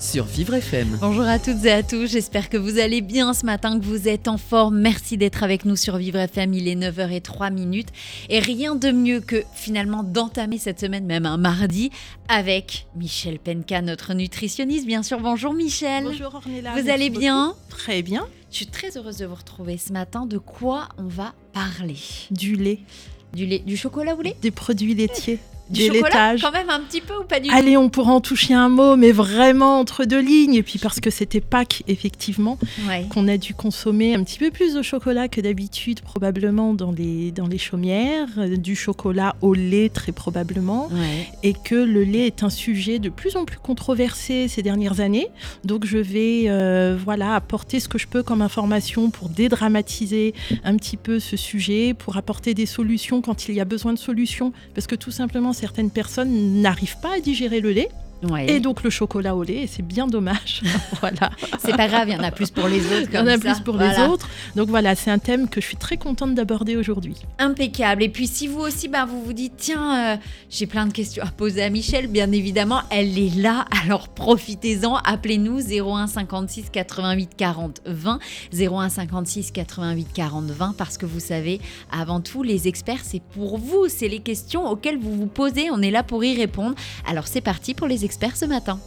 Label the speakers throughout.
Speaker 1: Sur Vivre FM.
Speaker 2: Bonjour à toutes et à tous, j'espère que vous allez bien ce matin, que vous êtes en forme. Merci d'être avec nous sur Vivre FM, il est 9h03 minutes. Et rien de mieux que finalement d'entamer cette semaine, même un mardi, avec Michel Penka, notre nutritionniste. Bien sûr, bonjour Michel.
Speaker 3: Bonjour Ornella.
Speaker 2: Vous allez
Speaker 3: beaucoup.
Speaker 2: bien
Speaker 3: Très bien.
Speaker 2: Je suis très heureuse de vous retrouver ce matin. De quoi on va parler?
Speaker 3: Du lait,
Speaker 2: Du lait, du chocolat au lait?
Speaker 3: Des produits laitiers,
Speaker 2: Du chocolat
Speaker 3: laitages.
Speaker 2: quand même un petit peu ou pas du tout?
Speaker 3: Allez, on pourra en toucher un mot, mais vraiment entre deux lignes. Et puis parce que c'était Pâques, effectivement,
Speaker 2: Ouais.
Speaker 3: qu'on a dû consommer un petit peu plus de chocolat que d'habitude, probablement dans les, dans les chaumières, euh, du chocolat au lait, très probablement.
Speaker 2: Ouais.
Speaker 3: et que le lait est un sujet de plus en plus controversé ces dernières années. Donc je vais euh, voilà apporter ce que je peux comme information pour dédramatiser un petit peu ce sujet, pour apporter des solutions quand il y a besoin de solutions, parce que tout simplement certaines personnes n'arrivent pas à digérer le lait
Speaker 2: Ouais.
Speaker 3: et donc le chocolat au lait, et c'est bien dommage. voilà,
Speaker 2: C'est pas grave, il y en a plus pour les autres.
Speaker 3: il y en a
Speaker 2: ça.
Speaker 3: plus pour
Speaker 2: Voilà.
Speaker 3: les autres. Donc voilà, c'est un thème que je suis très contente d'aborder aujourd'hui.
Speaker 2: Impeccable. Et puis si vous aussi, bah, vous vous dites, tiens, euh, j'ai plein de questions à poser à Michel, bien évidemment, elle est là. Alors profitez-en, appelez-nous 01 56 88 40 20, 01 56 88 40 20, parce que vous savez, avant tout, les experts, c'est pour vous, c'est les questions auxquelles vous vous posez, on est là pour y répondre. Alors c'est parti pour les experts ce matin.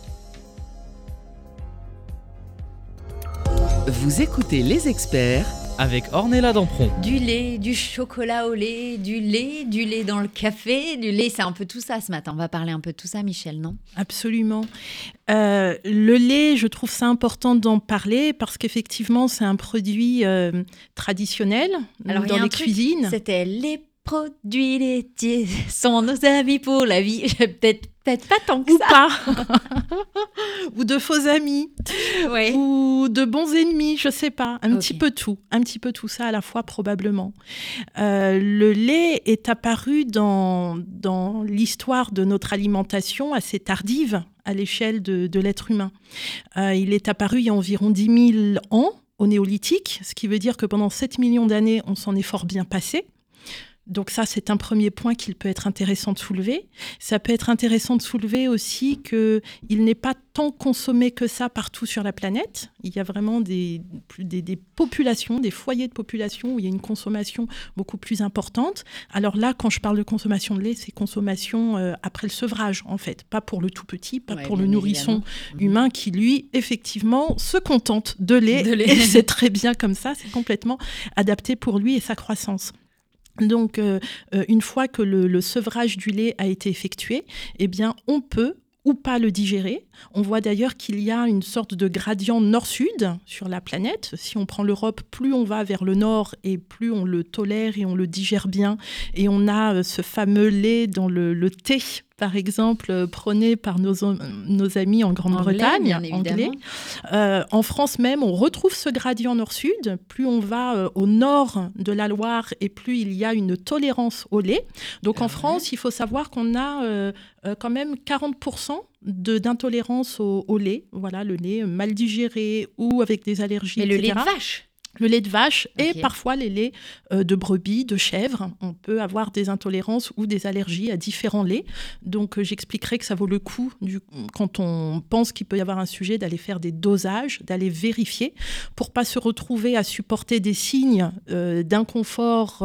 Speaker 1: Vous écoutez les experts
Speaker 4: Avec Ornella Dampron.
Speaker 2: Du lait, du chocolat au lait, du lait, du lait dans le café, du lait, c'est un peu tout ça ce matin. On va parler un peu de tout ça, Michel, non?
Speaker 3: Absolument. Euh, le lait, je trouve ça important d'en parler parce qu'effectivement, c'est un produit euh, traditionnel
Speaker 2: Alors, il y
Speaker 3: dans les cuisines.
Speaker 2: C'était les produits laitiers sont nos amis pour la vie. Peut-être peut-être pas tant que
Speaker 3: Ou
Speaker 2: ça.
Speaker 3: pas. ou de faux amis.
Speaker 2: Ouais.
Speaker 3: Ou de bons ennemis, je sais pas. Un petit peu tout. Un petit peu tout ça à la fois, probablement. Euh, le lait est apparu dans, dans l'histoire de notre alimentation assez tardive à l'échelle de, de l'être humain. Euh, il est apparu il y a environ 10 000 ans au néolithique, ce qui veut dire que pendant 7 millions d'années, on s'en est fort bien passé. Donc ça, c'est un premier point qu'il peut être intéressant de soulever. Ça peut être intéressant de soulever aussi que il n'est pas tant consommé que ça partout sur la planète. Il y a vraiment des, plus- des, des populations, des foyers de population où il y a une consommation beaucoup plus importante. Alors là, quand je parle de consommation de lait, c'est consommation euh, après le sevrage, en fait. Pas pour le tout petit, pas
Speaker 2: Ouais,
Speaker 3: pour le nourrisson
Speaker 2: évidemment.
Speaker 3: humain qui, lui, effectivement, se contente de lait.
Speaker 2: De lait.
Speaker 3: Et c'est très bien comme ça, c'est complètement adapté pour lui et sa croissance. Donc, euh, euh, une fois que le, sevrage du lait a été effectué, eh bien, on peut ou pas le digérer. On voit d'ailleurs qu'il y a une sorte de gradient nord-sud sur la planète. Si on prend l'Europe, plus on va vers le nord et plus on le tolère et on le digère bien. Et on a euh, ce fameux lait dans le thé, par exemple, euh, prôné par nos, nos amis en Grande-Bretagne,
Speaker 2: Anglais.
Speaker 3: Euh, en France même, on retrouve ce gradient nord-sud. Plus on va euh, au nord de la Loire et plus il y a une tolérance au lait. Donc
Speaker 2: Ah
Speaker 3: en
Speaker 2: ouais.
Speaker 3: France, il faut savoir qu'on a quand même 40% de- d'intolérance au, au lait. Voilà, le lait mal digéré ou avec des allergies.
Speaker 2: Mais le lait de vache.
Speaker 3: Le lait de vache et parfois les laits euh, de brebis, de chèvre. On peut avoir des intolérances ou des allergies à différents laits. Donc euh, j'expliquerai que ça vaut le coup, du, quand on pense qu'il peut y avoir un sujet, d'aller faire des dosages, d'aller vérifier pour pas se retrouver à supporter des signes euh, d'inconfort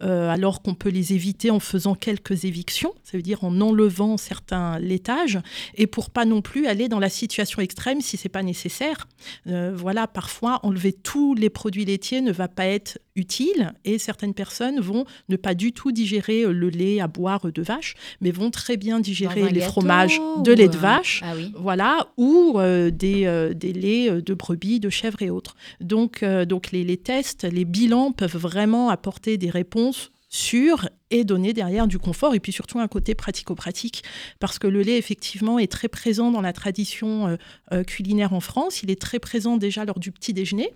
Speaker 3: alors qu'on peut les éviter en faisant quelques évictions, ça veut dire en enlevant certains laitages, et pour pas non plus aller dans la situation extrême si c'est pas nécessaire. Voilà, parfois enlever tous les produits laitiers ne va pas être utile et certaines personnes vont ne pas du tout digérer euh, le lait à boire de vache, mais vont très bien digérer les fromages de lait de
Speaker 2: euh,
Speaker 3: vache.
Speaker 2: Ah oui.
Speaker 3: Voilà, ou euh, des, euh, des laits de brebis, de chèvres et autres. Donc, donc les, les tests, les bilans peuvent vraiment apporter des réponses sûres et donner derrière du confort et puis surtout un côté pratico-pratique parce que le lait effectivement est très présent dans la tradition euh, culinaire en France. Il est très présent déjà lors du petit déjeuner.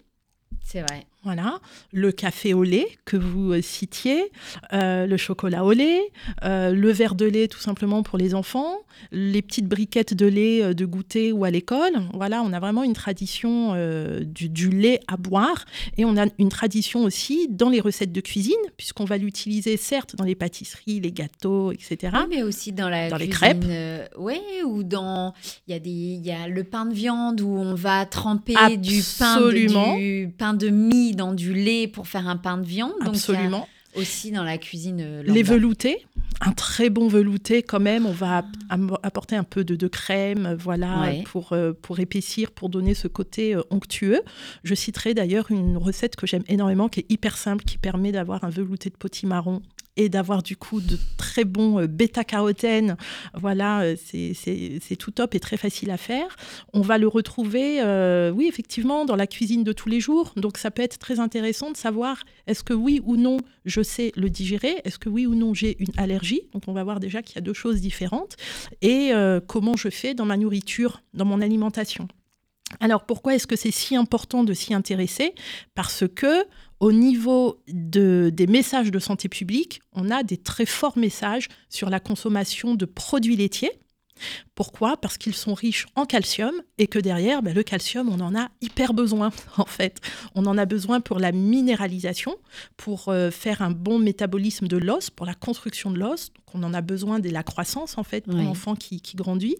Speaker 2: C'est vrai.
Speaker 3: Voilà, le café au lait que vous euh, citiez, euh, le chocolat au lait, euh, le verre de lait tout simplement pour les enfants, les petites briquettes de lait de goûter ou à l'école. Voilà, on a vraiment une tradition du, du, lait à boire et on a une tradition aussi dans les recettes de cuisine puisqu'on va l'utiliser certes dans les pâtisseries, les gâteaux, etc.
Speaker 2: Oui, mais aussi dans la
Speaker 3: dans
Speaker 2: cuisine,
Speaker 3: les crêpes.
Speaker 2: oui, ou dans il y a des il y a le pain de viande où on va tremper du pain de, du pain de mie dans du lait pour faire un pain de viande. Donc,
Speaker 3: Absolument.
Speaker 2: aussi dans la cuisine euh,
Speaker 3: Les veloutés, un très bon velouté quand même. On va apporter un peu de, de crème, voilà,
Speaker 2: Ouais.
Speaker 3: pour, euh, pour épaissir, pour donner ce côté euh, onctueux. Je citerai d'ailleurs une recette que j'aime énormément, qui est hyper simple, qui permet d'avoir un velouté de potimarron et d'avoir du coup de très bons euh, bêta-carotène. Voilà, euh, c'est- tout top et très facile à faire. On va le retrouver, euh, oui, effectivement, dans la cuisine de tous les jours. Donc ça peut être très intéressant de savoir est-ce que oui ou non je sais le digérer, est-ce que oui ou non j'ai une allergie? Donc on va voir déjà qu'il y a deux choses différentes. Et comment je fais dans ma nourriture, dans mon alimentation? Alors pourquoi est-ce que c'est si important de s'y intéresser? Parce que au niveau de- des messages de santé publique, on a des très forts messages sur la consommation de produits laitiers. Pourquoi? Parce qu'ils sont riches en calcium et que derrière, ben, le calcium, on en a hyper besoin en fait. On en a besoin pour la minéralisation, pour euh, faire un bon métabolisme de l'os, pour la construction de l'os. Donc, on en a besoin de la croissance en fait pour
Speaker 2: Oui.
Speaker 3: l'enfant qui, qui grandit.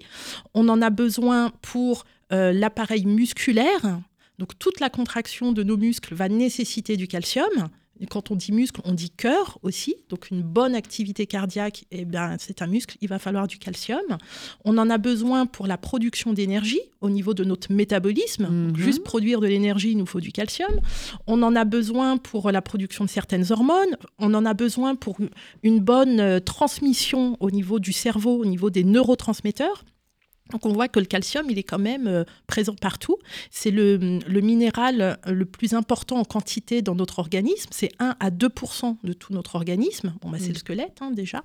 Speaker 3: On en a besoin pour euh, l'appareil musculaire. Donc toute la contraction de nos muscles va nécessiter du calcium. Quand on dit muscle, on dit cœur aussi. Donc une bonne activité cardiaque, eh ben, c'est un muscle, il va falloir du calcium. On en a besoin pour la production d'énergie au niveau de notre métabolisme. Donc,
Speaker 2: Mhm.
Speaker 3: Juste produire de l'énergie, il nous faut du calcium. On en a besoin pour la production de certaines hormones. On en a besoin pour une bonne euh, transmission au niveau du cerveau, au niveau des neurotransmetteurs. Donc on voit que le calcium, il est quand même euh, présent partout. C'est le, le minéral euh, le plus important en quantité dans notre organisme. C'est 1 à 2 de tout notre organisme. Bon, bah, c'est
Speaker 2: Mm.
Speaker 3: le squelette hein, déjà.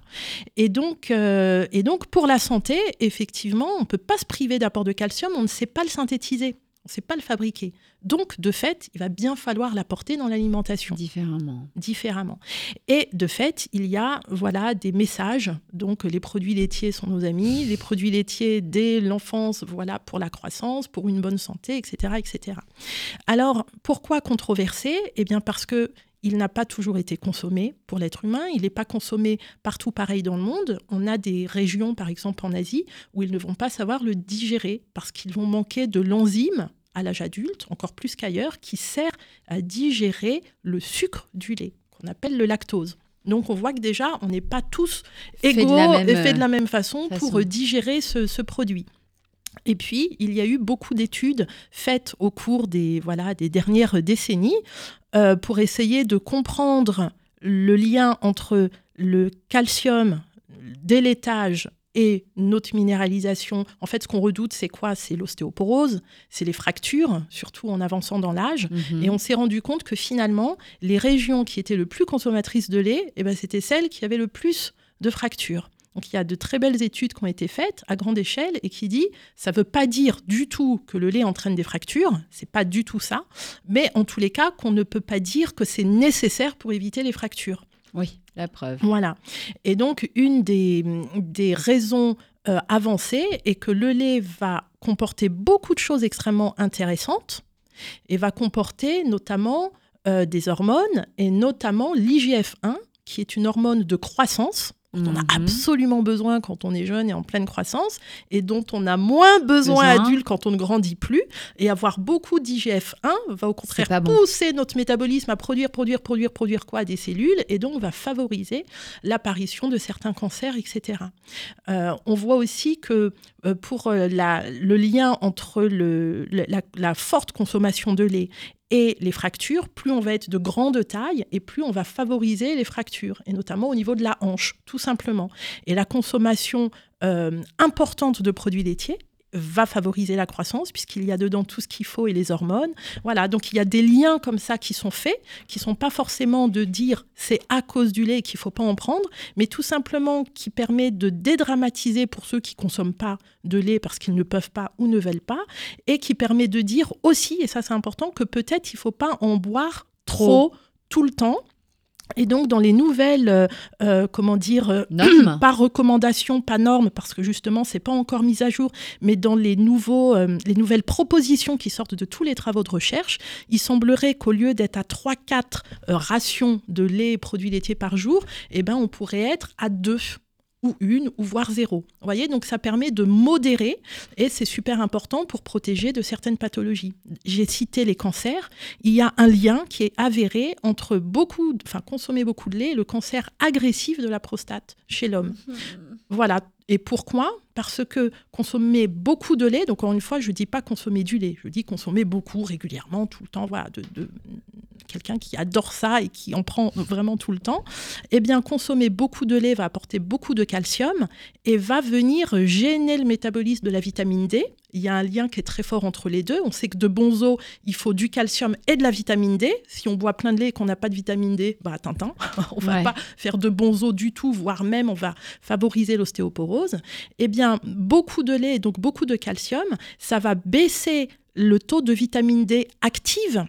Speaker 3: Et donc, euh, et donc pour la santé, effectivement, on ne peut pas se priver d'apport de calcium. On ne sait pas le synthétiser. On ne sait pas le fabriquer. Donc, de fait, il va bien falloir l'apporter dans l'alimentation
Speaker 2: Différemment.
Speaker 3: différemment. Et de fait, il y a voilà des messages. Donc les produits laitiers sont nos amis, les produits laitiers dès l'enfance, voilà pour la croissance, pour une bonne santé, etc., etc. Alors pourquoi controversé Eh bien parce que il n'a pas toujours été consommé pour l'être humain, il n'est pas consommé partout pareil dans le monde. On a des régions, par exemple en Asie, où ils ne vont pas savoir le digérer parce qu'ils vont manquer de l'enzyme à l'âge adulte, encore plus qu'ailleurs, qui sert à digérer le sucre du lait, qu'on appelle le lactose. Donc on voit que déjà, on n'est pas tous égaux et fait de
Speaker 2: euh,
Speaker 3: la même façon,
Speaker 2: façon.
Speaker 3: pour euh, digérer ce, ce produit. Et puis, il y a eu beaucoup d'études faites au cours des, voilà, des dernières décennies euh, pour essayer de comprendre le lien entre le calcium, dès laitage et notre minéralisation. En fait, ce qu'on redoute, c'est quoi? C'est l'ostéoporose, c'est les fractures, surtout en avançant dans l'âge.
Speaker 2: Mhm.
Speaker 3: Et on s'est rendu compte que finalement, les régions qui étaient le plus consommatrices de lait, eh ben, c'était celles qui avaient le plus de fractures. Donc il y a de très belles études qui ont été faites à grande échelle et qui dit ça ne veut pas dire du tout que le lait entraîne des fractures, c'est pas du tout ça, mais en tous les cas qu'on ne peut pas dire que c'est nécessaire pour éviter les fractures.
Speaker 2: Oui, la preuve.
Speaker 3: Voilà. Et donc, une des, des raisons euh, avancées est que le lait va comporter beaucoup de choses extrêmement intéressantes et va comporter notamment euh, des hormones et notamment l'IGF-1, qui est une hormone de croissance dont on a
Speaker 2: Mhm.
Speaker 3: absolument besoin quand on est jeune et en pleine croissance, et dont on a moins besoin,
Speaker 2: Besoin.
Speaker 3: adulte quand on ne grandit plus. Et avoir beaucoup d'IGF-1 va au contraire
Speaker 2: bon.
Speaker 3: pousser notre métabolisme à produire, produire, produire, produire quoi Des cellules, et donc va favoriser l'apparition de certains cancers, etc. Euh, on voit aussi que euh, pour euh, la- le lien entre le- la, la forte consommation de lait et les fractures, plus on va être de grande taille et plus on va favoriser les fractures, et notamment au niveau de la hanche, tout simplement. Et la consommation euh, importante de produits laitiers va favoriser la croissance puisqu'il y a dedans tout ce qu'il faut et les hormones. Voilà, donc il y a des liens comme ça qui sont faits, qui sont pas forcément de dire c'est à cause du lait qu'il faut pas en prendre, mais tout simplement qui permet de dédramatiser pour ceux qui consomment pas de lait parce qu'ils ne peuvent pas ou ne veulent pas, et qui permet de dire aussi, et ça c'est important, que peut-être il faut pas en boire trop tout le temps et donc, dans les nouvelles, euh, euh, comment dire, euh,
Speaker 2: Normes.
Speaker 3: pas recommandations, pas normes, parce que justement, c'est pas encore mis à jour, mais dans les, nouveaux, euh, les nouvelles propositions qui sortent de tous les travaux de recherche, il semblerait qu'au lieu d'être à 3-4 euh, rations de lait et produits laitiers par jour, eh ben, on pourrait être à 2 ou une, ou voire zéro. Vous voyez, donc ça permet de modérer et c'est super important pour protéger de certaines pathologies. J'ai cité les cancers. Il y a un lien qui est avéré entre beaucoup, enfin consommer beaucoup de lait et le cancer agressif de la prostate chez l'homme. Voilà. Et pourquoi? Parce que consommer beaucoup de lait, donc encore une fois, je ne dis pas consommer du lait, je dis consommer beaucoup, régulièrement, tout le temps, voilà, de, de- quelqu'un qui adore ça et qui en prend vraiment tout le temps, eh bien, consommer beaucoup de lait va apporter beaucoup de calcium et va venir gêner le métabolisme de la vitamine D. Il y a un lien qui est très fort entre les deux. On sait que de bons os, il faut du calcium et de la vitamine D. Si on boit plein de lait et qu'on n'a pas de vitamine D, bah, tintin, on va
Speaker 2: Ouais.
Speaker 3: pas faire de bons os du tout, voire même on va favoriser l'ostéoporose. Eh bien, beaucoup de lait et donc beaucoup de calcium, ça va baisser le taux de vitamine D active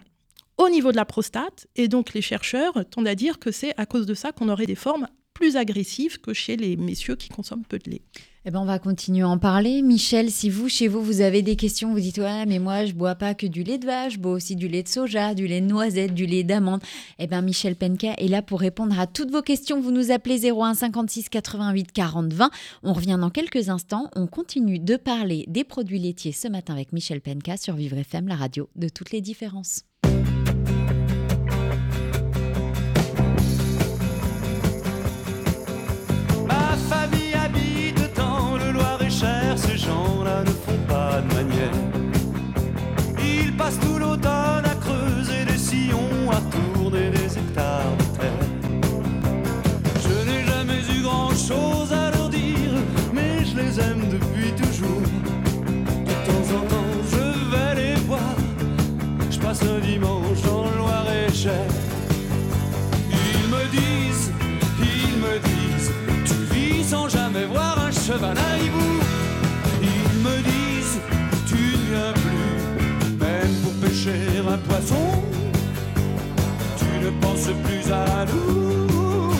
Speaker 3: au niveau de la prostate. Et donc, les chercheurs tendent à dire que c'est à cause de ça qu'on aurait des formes plus agressives que chez les messieurs qui consomment peu de lait.
Speaker 2: Eh ben, on va continuer à en parler. Michel, si vous, chez vous, vous avez des questions, vous dites Ouais, mais moi, je bois pas que du lait de vache, je bois aussi du lait de soja, du lait de noisette, du lait d'amande. Eh bien, Michel Penka est là pour répondre à toutes vos questions. Vous nous appelez 01 56 88 40 20. On revient dans quelques instants. On continue de parler des produits laitiers ce matin avec Michel Penka sur Vivre FM, la radio de toutes les différences.
Speaker 5: Ils me disent, ils me disent, tu vis sans jamais voir un cheval à hibou. Ils me disent, tu ne viens plus, même pour pêcher un poisson. Tu ne penses plus à nous.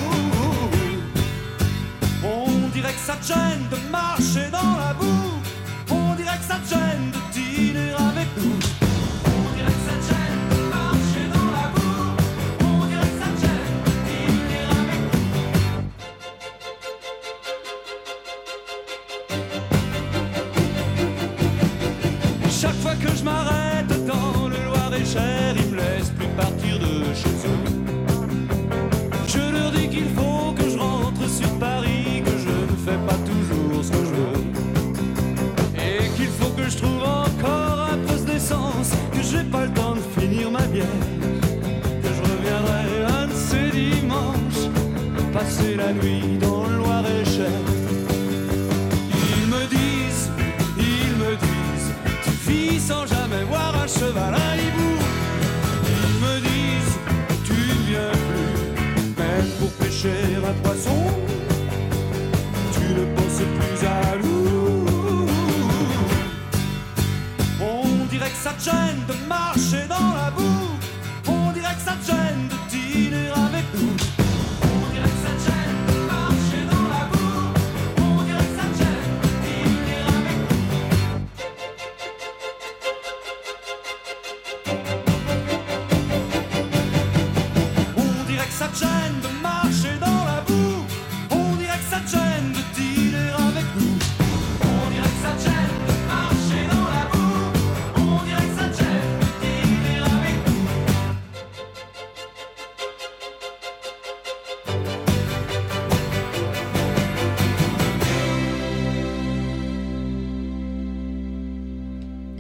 Speaker 5: On dirait que ça te gêne de marcher dans la boue. On dirait que ça te gêne de m'arrête dans le Loir-et-Cher, ils me laissent plus partir de chez eux. Je leur dis qu'il faut que je rentre sur Paris, que je ne fais pas toujours ce que je veux. Et qu'il faut que je trouve encore un poste d'essence, que j'ai pas le temps de finir ma bière. Que je reviendrai un de ces dimanches, passer la nuit dans le Loir-et-Cher. Ils me disent, ils me disent, tu vis sans jamais voir un cheval à hibou. Ils me disent, tu ne viens plus, même pour pêcher un poisson.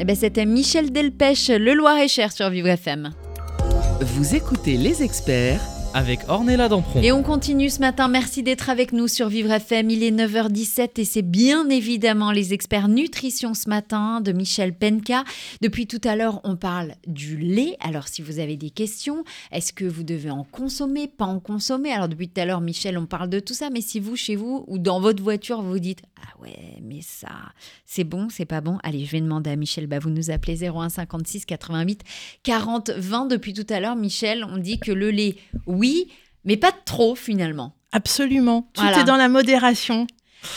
Speaker 2: Eh ben, C'était Michel Delpech, le Loir-et-Cher sur Vivre FM.
Speaker 1: Vous écoutez Les Experts
Speaker 4: avec Ornella Dampron.
Speaker 2: Et on continue ce matin. Merci d'être avec nous sur Vivre FM. Il est 9h17 et c'est bien évidemment les experts nutrition ce matin de Michel Penka. Depuis tout à l'heure, on parle du lait. Alors, si vous avez des questions, est-ce que vous devez en consommer, pas en consommer? Alors, depuis tout à l'heure, Michel, on parle de tout ça. Mais si vous, chez vous ou dans votre voiture, vous dites Ah ouais, mais ça, c'est bon, c'est pas bon. Allez, je vais demander à Michel. Bah, vous nous appelez 01 56 88 40 20. Depuis tout à l'heure, Michel, on dit que le lait, oui, mais pas trop finalement.
Speaker 3: Absolument. Tout
Speaker 2: Voilà.
Speaker 3: est dans la modération.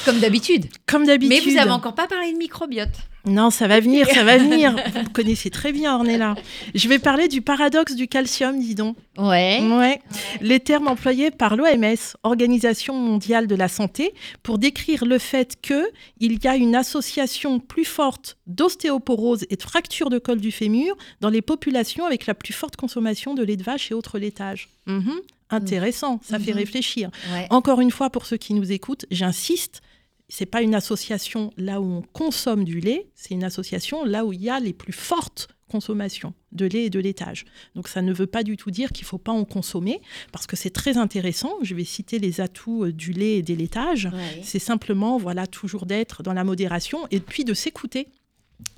Speaker 2: Comme d'habitude.
Speaker 3: Comme d'habitude.
Speaker 2: Mais vous avez encore pas parlé de microbiote.
Speaker 3: Non, ça va venir, ça va venir. Vous me connaissez très bien, Ornella. Je vais parler du paradoxe du calcium, dis donc.
Speaker 2: Ouais.
Speaker 3: Ouais. Les termes employés par l'OMS, Organisation mondiale de la santé, pour décrire le fait que il y a une association plus forte d'ostéoporose et de fracture de col du fémur dans les populations avec la plus forte consommation de lait de vache et autres laitages. Mhm. Intéressant, ça fait
Speaker 2: Mhm.
Speaker 3: réfléchir.
Speaker 2: Ouais.
Speaker 3: Encore une fois, pour ceux qui nous écoutent, j'insiste, c'est pas une association là où on consomme du lait, c'est une association là où il y a les plus fortes consommations de lait et de laitage. Donc ça ne veut pas du tout dire qu'il faut pas en consommer, parce que c'est très intéressant. Je vais citer les atouts euh, du lait et des laitages.
Speaker 2: Ouais.
Speaker 3: C'est simplement, voilà, toujours d'être dans la modération et puis de s'écouter.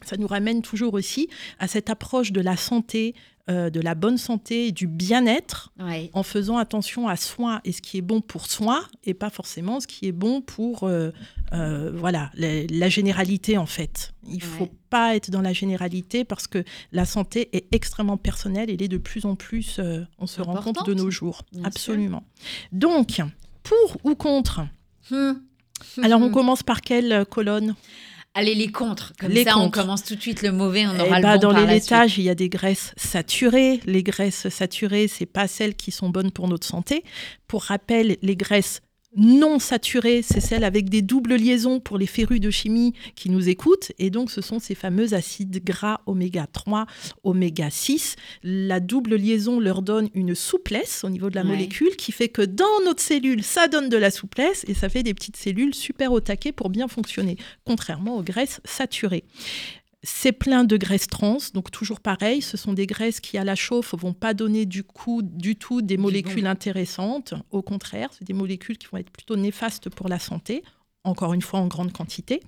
Speaker 3: Ça nous ramène toujours aussi à cette approche de la santé, euh, de la bonne santé, et du bien-être
Speaker 2: Ouais.
Speaker 3: en faisant attention à soi et ce qui est bon pour soi et pas forcément ce qui est bon pour euh, euh, voilà la, la généralité en fait. Il faut
Speaker 2: Ouais.
Speaker 3: pas être dans la généralité parce que la santé est extrêmement personnelle et elle est de plus en plus on se rend compte de nos jours.
Speaker 2: Bien
Speaker 3: Absolument. Donc pour ou contre
Speaker 2: Hmm.
Speaker 3: Alors on
Speaker 2: Hmm.
Speaker 3: commence par quelle colonne?
Speaker 2: Allez, les contres. Comme
Speaker 3: Les
Speaker 2: ça, on commence tout de suite le mauvais, on
Speaker 3: Eh
Speaker 2: aura le bon
Speaker 3: dans
Speaker 2: par
Speaker 3: les laitages, il y a des graisses saturées. Les graisses saturées, c'est pas celles qui sont bonnes pour notre santé. Pour rappel, les graisses non saturées, c'est celles avec des doubles liaisons pour les férus de chimie qui nous écoutent. Et donc, ce sont ces fameux acides gras oméga 3, oméga 6. La double liaison leur donne une souplesse au niveau de la
Speaker 2: Ouais.
Speaker 3: molécule qui fait que dans notre cellule, ça donne de la souplesse et ça fait des petites cellules super au taquet pour bien fonctionner, contrairement aux graisses saturées. C'est plein de graisses trans, donc toujours pareil, ce sont des graisses qui à la chauffe vont pas donner du coup du tout des molécules
Speaker 2: bon.
Speaker 3: intéressantes. Au contraire, c'est des molécules qui vont être plutôt néfastes pour la santé. Encore une fois en grande quantité.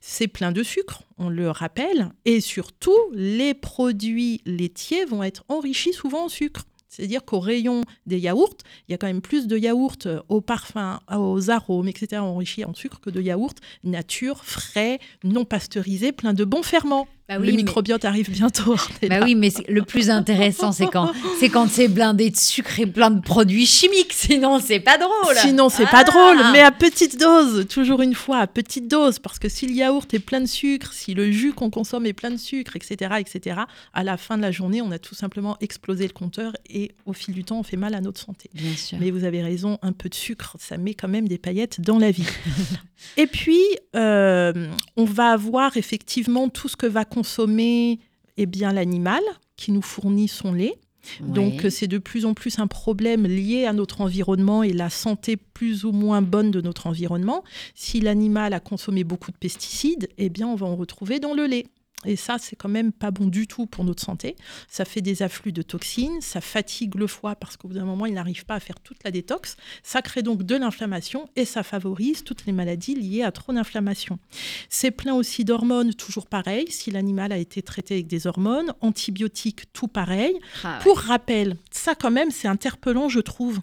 Speaker 3: C'est plein de sucre, on le rappelle. Et surtout, les produits laitiers vont être enrichis souvent en sucre. C'est-à-dire qu'au rayon des yaourts, il y a quand même plus de yaourts euh, au parfum, aux arômes, etc., enrichis en sucre que de yaourts nature, frais, non pasteurisés, plein de bons ferments.
Speaker 2: Bah oui,
Speaker 3: le
Speaker 2: mais-
Speaker 3: microbiote arrive bientôt.
Speaker 2: Bah oui, mais le plus intéressant, c'est quand c'est quand c'est blindé de sucre et plein de produits chimiques. Sinon, c'est pas drôle.
Speaker 3: Sinon, c'est
Speaker 2: Ah.
Speaker 3: pas drôle, mais à petite dose, toujours une fois, à petite dose, parce que si le yaourt est plein de sucre, si le jus qu'on consomme est plein de sucre, etc., etc., à la fin de la journée, on a tout simplement explosé le compteur et au fil du temps, on fait mal à notre santé.
Speaker 2: Bien sûr.
Speaker 3: Mais vous avez raison, un peu de sucre, ça met quand même des paillettes dans la vie. et puis, euh, on va avoir effectivement tout ce que va consommer eh bien l'animal qui nous fournit son lait. Donc
Speaker 2: Ouais.
Speaker 3: c'est de plus en plus un problème lié à notre environnement et la santé plus ou moins bonne de notre environnement. Si l'animal a consommé beaucoup de pesticides, eh bien on va en retrouver dans le lait. Et ça, c'est quand même pas bon du tout pour notre santé. Ça fait des afflux de toxines, ça fatigue le foie parce qu'au bout d'un moment, il n'arrive pas à faire toute la détox. Ça crée donc de l'inflammation et ça favorise toutes les maladies liées à trop d'inflammation. C'est plein aussi d'hormones, toujours pareil. Si l'animal a été traité avec des hormones, antibiotiques, tout pareil.
Speaker 2: Ah ouais.
Speaker 3: Pour rappel, ça quand même, c'est interpellant, je trouve,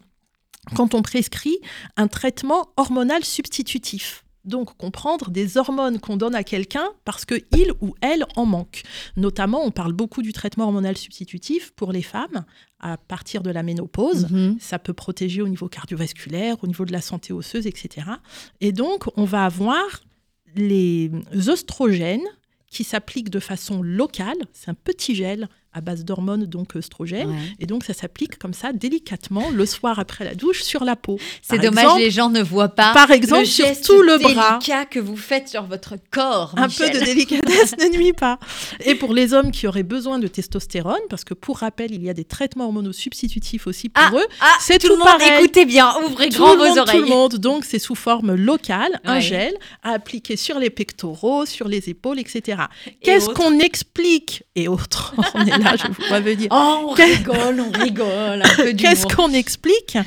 Speaker 3: quand on prescrit un traitement hormonal substitutif. Donc, comprendre des hormones qu'on donne à quelqu'un parce que il ou elle en manque. Notamment, on parle beaucoup du traitement hormonal substitutif pour les femmes à partir de la ménopause.
Speaker 2: Mhm.
Speaker 3: Ça peut protéger au niveau cardiovasculaire, au niveau de la santé osseuse, etc. Et donc, on va avoir les oestrogènes qui s'appliquent de façon locale. C'est un petit gel à base d'hormones, donc œstrogènes.
Speaker 2: Ouais.
Speaker 3: Et donc, ça s'applique comme ça, délicatement, le soir après la douche, sur la peau.
Speaker 2: C'est dommage,
Speaker 3: exemple-
Speaker 2: les gens ne voient pas.
Speaker 3: Par exemple,
Speaker 2: le
Speaker 3: sur tout le bras.
Speaker 2: délicat que vous faites sur votre corps.
Speaker 3: Un peu de délicatesse ne nuit pas. Et pour les hommes qui auraient besoin de testostérone, parce que pour rappel, il y a des traitements hormonaux substitutifs aussi pour
Speaker 2: Ah,
Speaker 3: eux,
Speaker 2: Ah,
Speaker 3: c'est
Speaker 2: tout
Speaker 3: tout
Speaker 2: le monde,
Speaker 3: pareil.
Speaker 2: écoutez bien, ouvrez
Speaker 3: tout
Speaker 2: grand vos
Speaker 3: monde,
Speaker 2: oreilles.
Speaker 3: tout le monde. Donc, c'est sous forme locale, un gel à appliquer sur les pectoraux, sur les épaules, etc.
Speaker 2: Et
Speaker 3: Qu'est-ce qu'on explique? Et autres, on est je vous.
Speaker 2: Oh, on rigole, on rigole.
Speaker 3: Qu'est-ce qu'on explique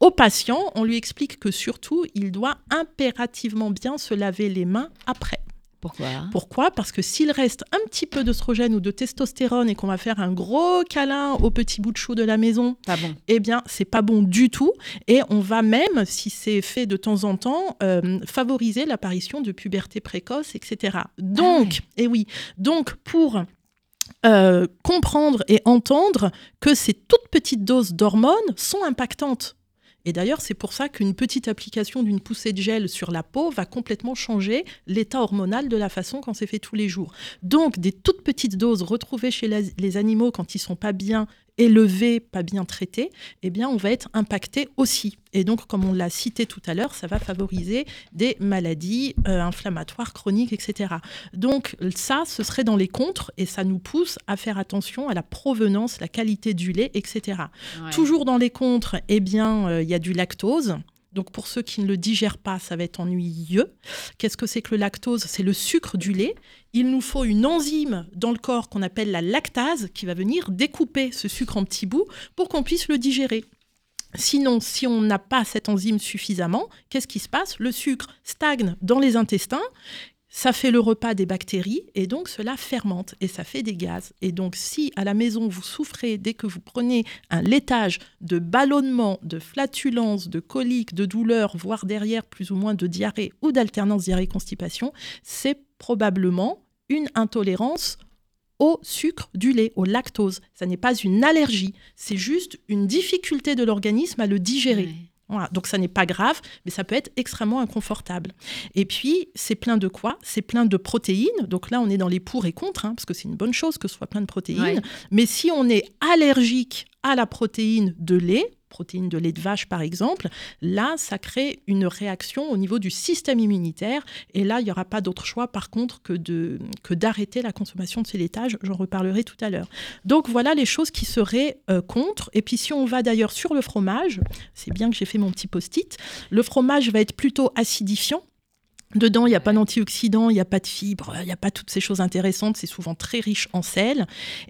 Speaker 3: au patient? On lui explique que surtout, il doit impérativement bien se laver les mains après.
Speaker 2: Pourquoi?
Speaker 3: Pourquoi? Parce que s'il reste un petit peu d'oestrogène ou de testostérone et qu'on va faire un gros câlin au petit bout de chou de la maison,
Speaker 2: Pas bon.
Speaker 3: eh bien, c'est pas bon du tout. Et on va même, si c'est fait de temps en temps, euh, favoriser l'apparition de puberté précoce, etc. Donc, et oui, donc pour euh, comprendre et entendre que ces toutes petites doses d'hormones sont impactantes. Et d'ailleurs, c'est pour ça qu'une petite application d'une poussée de gel sur la peau va complètement changer l'état hormonal de la façon quand c'est fait tous les jours. Donc, des toutes petites doses retrouvées chez les animaux quand ils sont pas bien élevés, pas bien traités, eh bien, on va être impacté aussi. Et donc, comme on l'a cité tout à l'heure, ça va favoriser des maladies euh, inflammatoires chroniques, etc. Donc, ça, ce serait dans les contres et ça nous pousse à faire attention à la provenance, la qualité du lait, etc.
Speaker 2: Ouais.
Speaker 3: Toujours dans les contres, eh bien, euh, il y a du lactose. Donc pour ceux qui ne le digèrent pas, ça va être ennuyeux. Qu'est-ce que c'est que le lactose? C'est le sucre du lait. Il nous faut une enzyme dans le corps qu'on appelle la lactase qui va venir découper ce sucre en petits bouts pour qu'on puisse le digérer. Sinon, si on n'a pas cette enzyme suffisamment, qu'est-ce qui se passe? Le sucre stagne dans les intestins. Ça fait le repas des bactéries et donc cela fermente et ça fait des gaz. Et donc si à la maison vous souffrez dès que vous prenez un laitage de ballonnement, de flatulence, de colique, de douleur, voire derrière plus ou moins de diarrhée ou d'alternance diarrhée-constipation, c'est probablement une intolérance au sucre du lait, au lactose. Ça n'est pas une allergie, c'est juste une difficulté de l'organisme à le digérer. Voilà, donc ça n'est pas grave, mais ça peut être extrêmement inconfortable. Et puis, c'est plein de quoi? C'est plein de protéines. Donc là, on est dans les pour et contre, hein, parce que c'est une bonne chose que ce soit plein de protéines.
Speaker 2: Ouais.
Speaker 3: Mais si on est allergique à la protéine de lait, protéine de lait de vache par exemple, là, ça crée une réaction au niveau du système immunitaire. Et là, il n'y aura pas d'autre choix par contre que d'arrêter la consommation de ces laitages. J'en reparlerai tout à l'heure. Donc voilà les choses qui seraient euh, contre. Et puis si on va d'ailleurs sur le fromage, c'est bien que j'ai fait mon petit post-it, le fromage va être plutôt acidifiant. Dedans, il n'y a pas d'antioxydants, il n'y a pas de fibres, il n'y a pas toutes ces choses intéressantes. C'est souvent très riche en sel.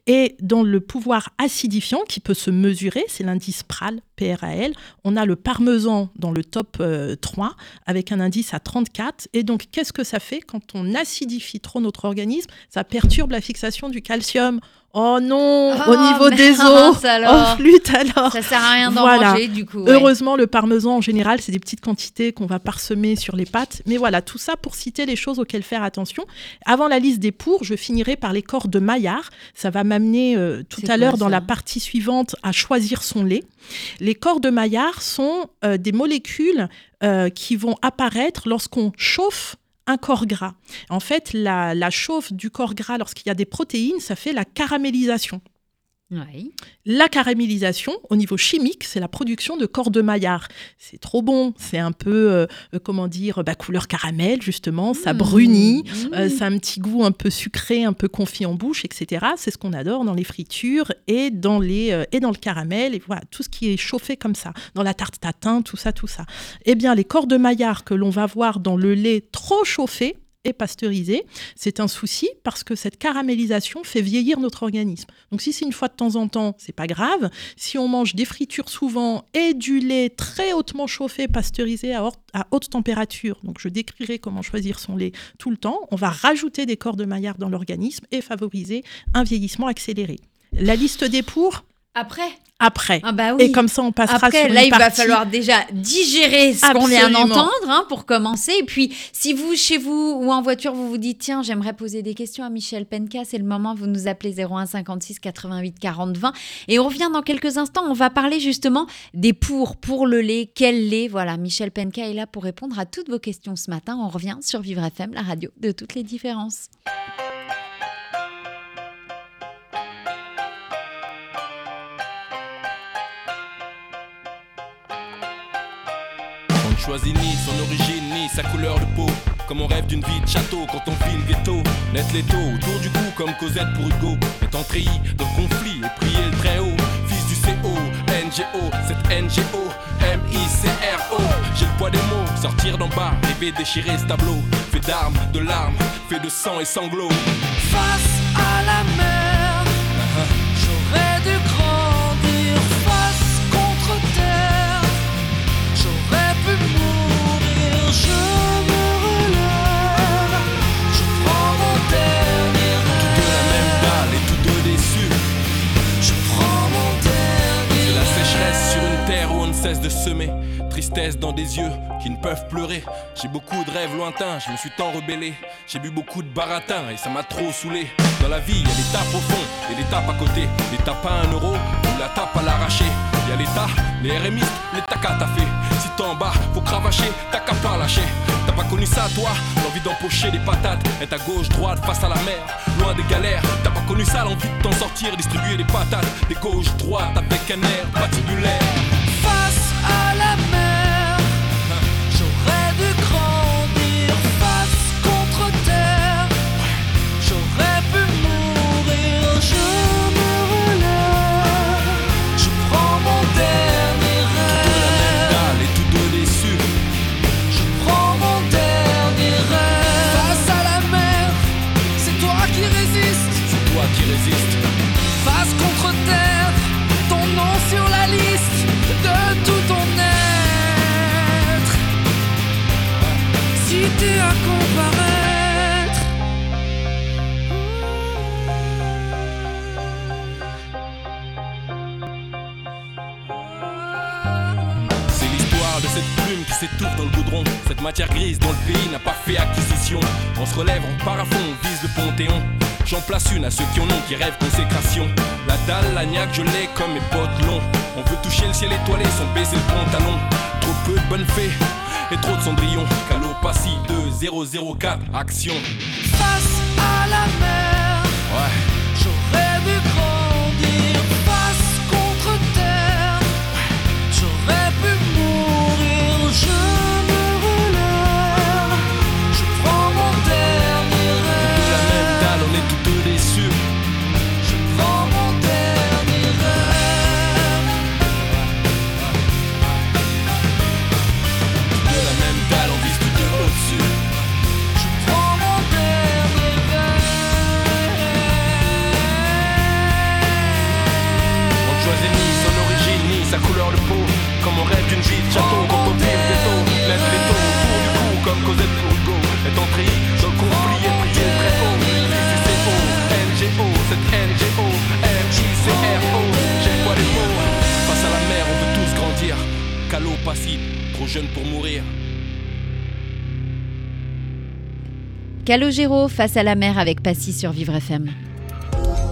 Speaker 3: Et dans le pouvoir acidifiant qui peut se mesurer, c'est l'indice PRAL, PRAL, on a le parmesan dans le top euh, 3 avec un indice à 34. Et donc, qu'est-ce que ça fait quand on acidifie trop notre organisme? Ça perturbe la fixation du calcium. Oh non, au
Speaker 2: Oh,
Speaker 3: niveau des os, oh flûte alors.
Speaker 2: Ça sert à rien d'en
Speaker 3: Voilà.
Speaker 2: manger du coup. ouais.
Speaker 3: Heureusement, le parmesan, en général, c'est des petites quantités qu'on va parsemer sur les pâtes. Mais voilà, tout ça pour citer les choses auxquelles faire attention. Avant la liste des pour, je finirai par les corps de Maillard. Ça va m'amener euh, tout à l'heure dans la partie suivante à choisir son lait. Les corps de Maillard sont euh, des molécules euh, qui vont apparaître lorsqu'on chauffe un corps gras. En fait, la, chauffe du corps gras, lorsqu'il y a des protéines, ça fait la caramélisation.
Speaker 2: Ouais.
Speaker 3: La caramélisation, au niveau chimique, c'est la production de corps de Maillard. C'est trop bon, c'est un peu, euh, euh, comment dire, bah, couleur caramel, justement, ça
Speaker 2: Mmh.
Speaker 3: brunit,
Speaker 2: Mmh.
Speaker 3: euh, ça a un petit goût un peu sucré, un peu confit en bouche, etc. C'est ce qu'on adore dans les fritures et dans, les, euh, et dans le caramel, et voilà, tout ce qui est chauffé comme ça, dans la tarte tatin, tout ça, tout ça. Eh bien, les corps de Maillard que l'on va voir dans le lait trop chauffé, et pasteurisé, c'est un souci parce que cette caramélisation fait vieillir notre organisme. Donc si c'est une fois de temps en temps, c'est pas grave. Si on mange des fritures souvent et du lait très hautement chauffé, pasteurisé à, à haute température, donc je décrirai comment choisir son lait tout le temps, on va rajouter des corps de Maillard dans l'organisme et favoriser un vieillissement accéléré. La liste des pour
Speaker 2: Après
Speaker 3: après.
Speaker 2: Ah bah oui.
Speaker 3: Et comme ça, on passera
Speaker 2: Après,
Speaker 3: sur
Speaker 2: là,
Speaker 3: une
Speaker 2: il va falloir déjà digérer ce qu'on vient d'entendre hein, pour commencer. Et puis, si vous, chez vous ou en voiture, vous vous dites, tiens, j'aimerais poser des questions à Michel Penka, c'est le moment, vous nous appelez 01 56 88 40 20. Et on revient dans quelques instants. On va parler justement des pour, pour le lait, quel lait. Voilà, Michel Penka est là pour répondre à toutes vos questions ce matin. On revient sur Vivre FM, la radio de toutes les différences.
Speaker 6: Choisit ni son origine ni sa couleur de peau. Comme on rêve d'une vie de château quand on vit le ghetto. Net l'étau autour du cou comme Cosette pour Hugo. Étant treillis dans le conflit et prier le très haut. Fils du CO, NGO, cette NGO, M-I-C-R-O. J'ai le poids des mots, sortir d'en bas, rêver déchirer ce tableau. Fait d'armes, de larmes, fait de sang et sanglots.
Speaker 5: Face à la mer,
Speaker 6: cesse de semer tristesse dans des yeux qui ne peuvent pleurer. J'ai beaucoup de rêves lointains, je me suis tant rebellé. J'ai bu beaucoup de baratin et ça m'a trop saoulé. Dans la vie, il y a des tapes au fond et des tapes à côté. Les tapes à un euro ou la tape à l'arracher. Il y a l'État, les RMI, les takas t'as fait. Si t'es en bas, faut cravacher, t'as qu'à pas lâcher. T'as pas connu ça, toi? L'envie d'empocher des patates, être à gauche, droite, face à la mer, loin des galères. T'as pas connu ça, l'envie de t'en sortir, distribuer des patates, des gauche, droite, avec un air patibulaire.
Speaker 5: C'est
Speaker 6: l'histoire de cette plume qui s'étouffe dans le goudron. Cette matière grise dont le pays n'a pas fait acquisition. On se relève, on part fond, on vise le panthéon. J'en place une à ceux qui en ont, qui rêvent consécration. La dalle, la niaque, je l'ai comme mes potes longs. On veut toucher le ciel étoilé sans baisser le pantalon. Trop peu de bonnes fées et trop de cendrillons. Calopassi 2004, action.
Speaker 5: Face à la mer,
Speaker 6: Ouais.
Speaker 5: j'aurais dû
Speaker 6: Calo passif, trop jeune pour mourir
Speaker 2: Calogero face à la mer avec Passy sur Vivre FM.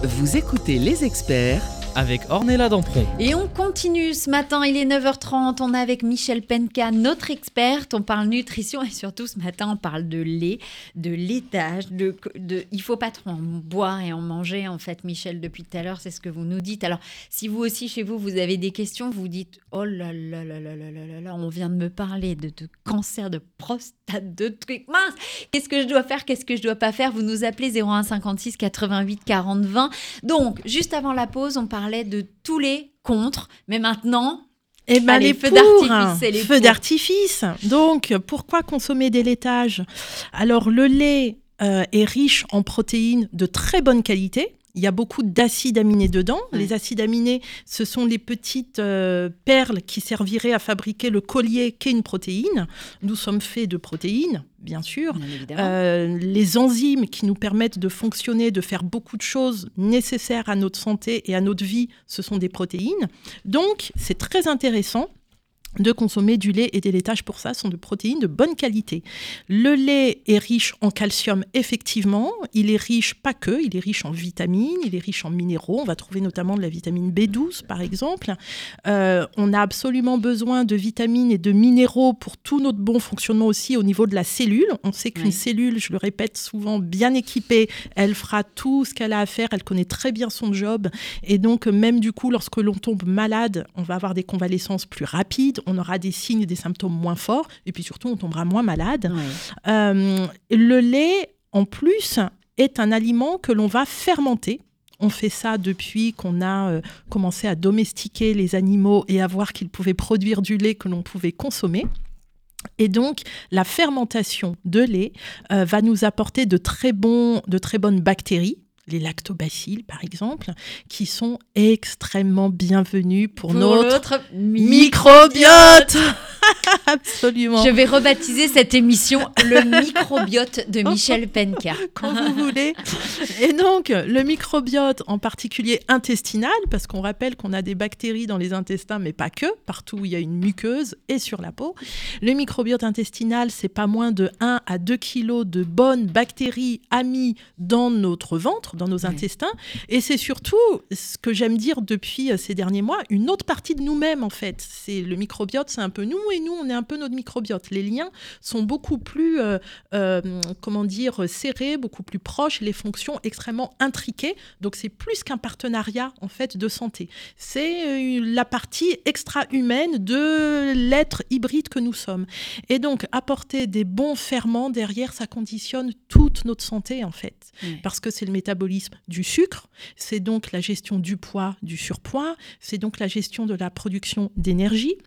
Speaker 1: Vous écoutez les experts
Speaker 4: avec Ornella Dampron.
Speaker 2: Et on continue ce matin, il est 9h30, on est avec Michel Penka, notre experte, on parle nutrition et surtout ce matin on parle de lait, de laitage, de, de il faut pas trop en boire et en manger en fait Michel depuis tout à l'heure, c'est ce que vous nous dites. Alors si vous aussi chez vous vous avez des questions, vous dites oh là là là là là là là, là on vient de me parler de, cancer de prostate, de trucs mince, qu'est-ce que je dois faire, qu'est-ce que je ne dois pas faire, vous nous appelez 0156 88 40 20. Donc juste avant la pause, on parle parlait de tous les contre, mais maintenant
Speaker 3: Eh ben, les
Speaker 2: feux d'artifice,
Speaker 3: feux d'artifice. Donc, pourquoi consommer des laitages? Alors, le lait euh, est riche en protéines de très bonne qualité. Il y a beaucoup d'acides aminés dedans. Les acides aminés, ce sont les petites euh, perles qui serviraient à fabriquer le collier qu'est une protéine. Nous sommes faits de protéines, bien sûr.
Speaker 2: Bien.
Speaker 3: Euh, les enzymes qui nous permettent de fonctionner, de faire beaucoup de choses nécessaires à notre santé et à notre vie, ce sont des protéines. Donc, c'est très intéressant de consommer du lait et des laitages pour ça, sont de protéines de bonne qualité. Le lait est riche en calcium, effectivement. Il est riche, pas que, il est riche en vitamines, il est riche en minéraux. On va trouver notamment de la vitamine B12, par exemple. Euh, on a absolument besoin de vitamines et de minéraux pour tout notre bon fonctionnement aussi au niveau de la cellule. On sait qu'une
Speaker 2: Oui.
Speaker 3: cellule, je le répète souvent, bien équipée, elle fera tout ce qu'elle a à faire, elle connaît très bien son job. Et donc, même du coup, lorsque l'on tombe malade, on va avoir des convalescences plus rapides, on aura des signes et des symptômes moins forts, et puis surtout, on tombera moins malade.
Speaker 2: Ouais.
Speaker 3: Euh, le lait, en plus, est un aliment que l'on va fermenter. On fait ça depuis qu'on a euh, commencé à domestiquer les animaux et à voir qu'ils pouvaient produire du lait que l'on pouvait consommer. Et donc, la fermentation de lait euh, va nous apporter de très, bons, de très bonnes bactéries, les lactobacilles par exemple, qui sont extrêmement bienvenus pour,
Speaker 2: Pour
Speaker 3: notre microbiote. Absolument.
Speaker 2: Je vais rebaptiser cette émission le microbiote de Michel Penka.
Speaker 3: quand vous voulez. Et donc, le microbiote, en particulier intestinal, parce qu'on rappelle qu'on a des bactéries dans les intestins, mais pas que, partout où il y a une muqueuse et sur la peau. Le microbiote intestinal, c'est pas moins de 1 à 2 kilos de bonnes bactéries amies dans notre ventre, dans nos intestins. Et c'est surtout, ce que j'aime dire depuis euh, ces derniers mois, une autre partie de nous-mêmes, en fait. C'est le microbiote, c'est un peu nous, et nous, on est un peu notre microbiote. Les liens sont beaucoup plus euh, euh, comment dire, serrés, beaucoup plus proches, les fonctions extrêmement intriquées. Donc c'est plus qu'un partenariat en fait de santé. C'est euh, la partie extra-humaine de l'être hybride que nous sommes. Et donc apporter des bons ferments derrière, ça conditionne toute notre santé en fait. Parce que c'est le métabolisme du sucre, c'est donc la gestion du poids, du surpoids, c'est donc la gestion de la production d'énergie.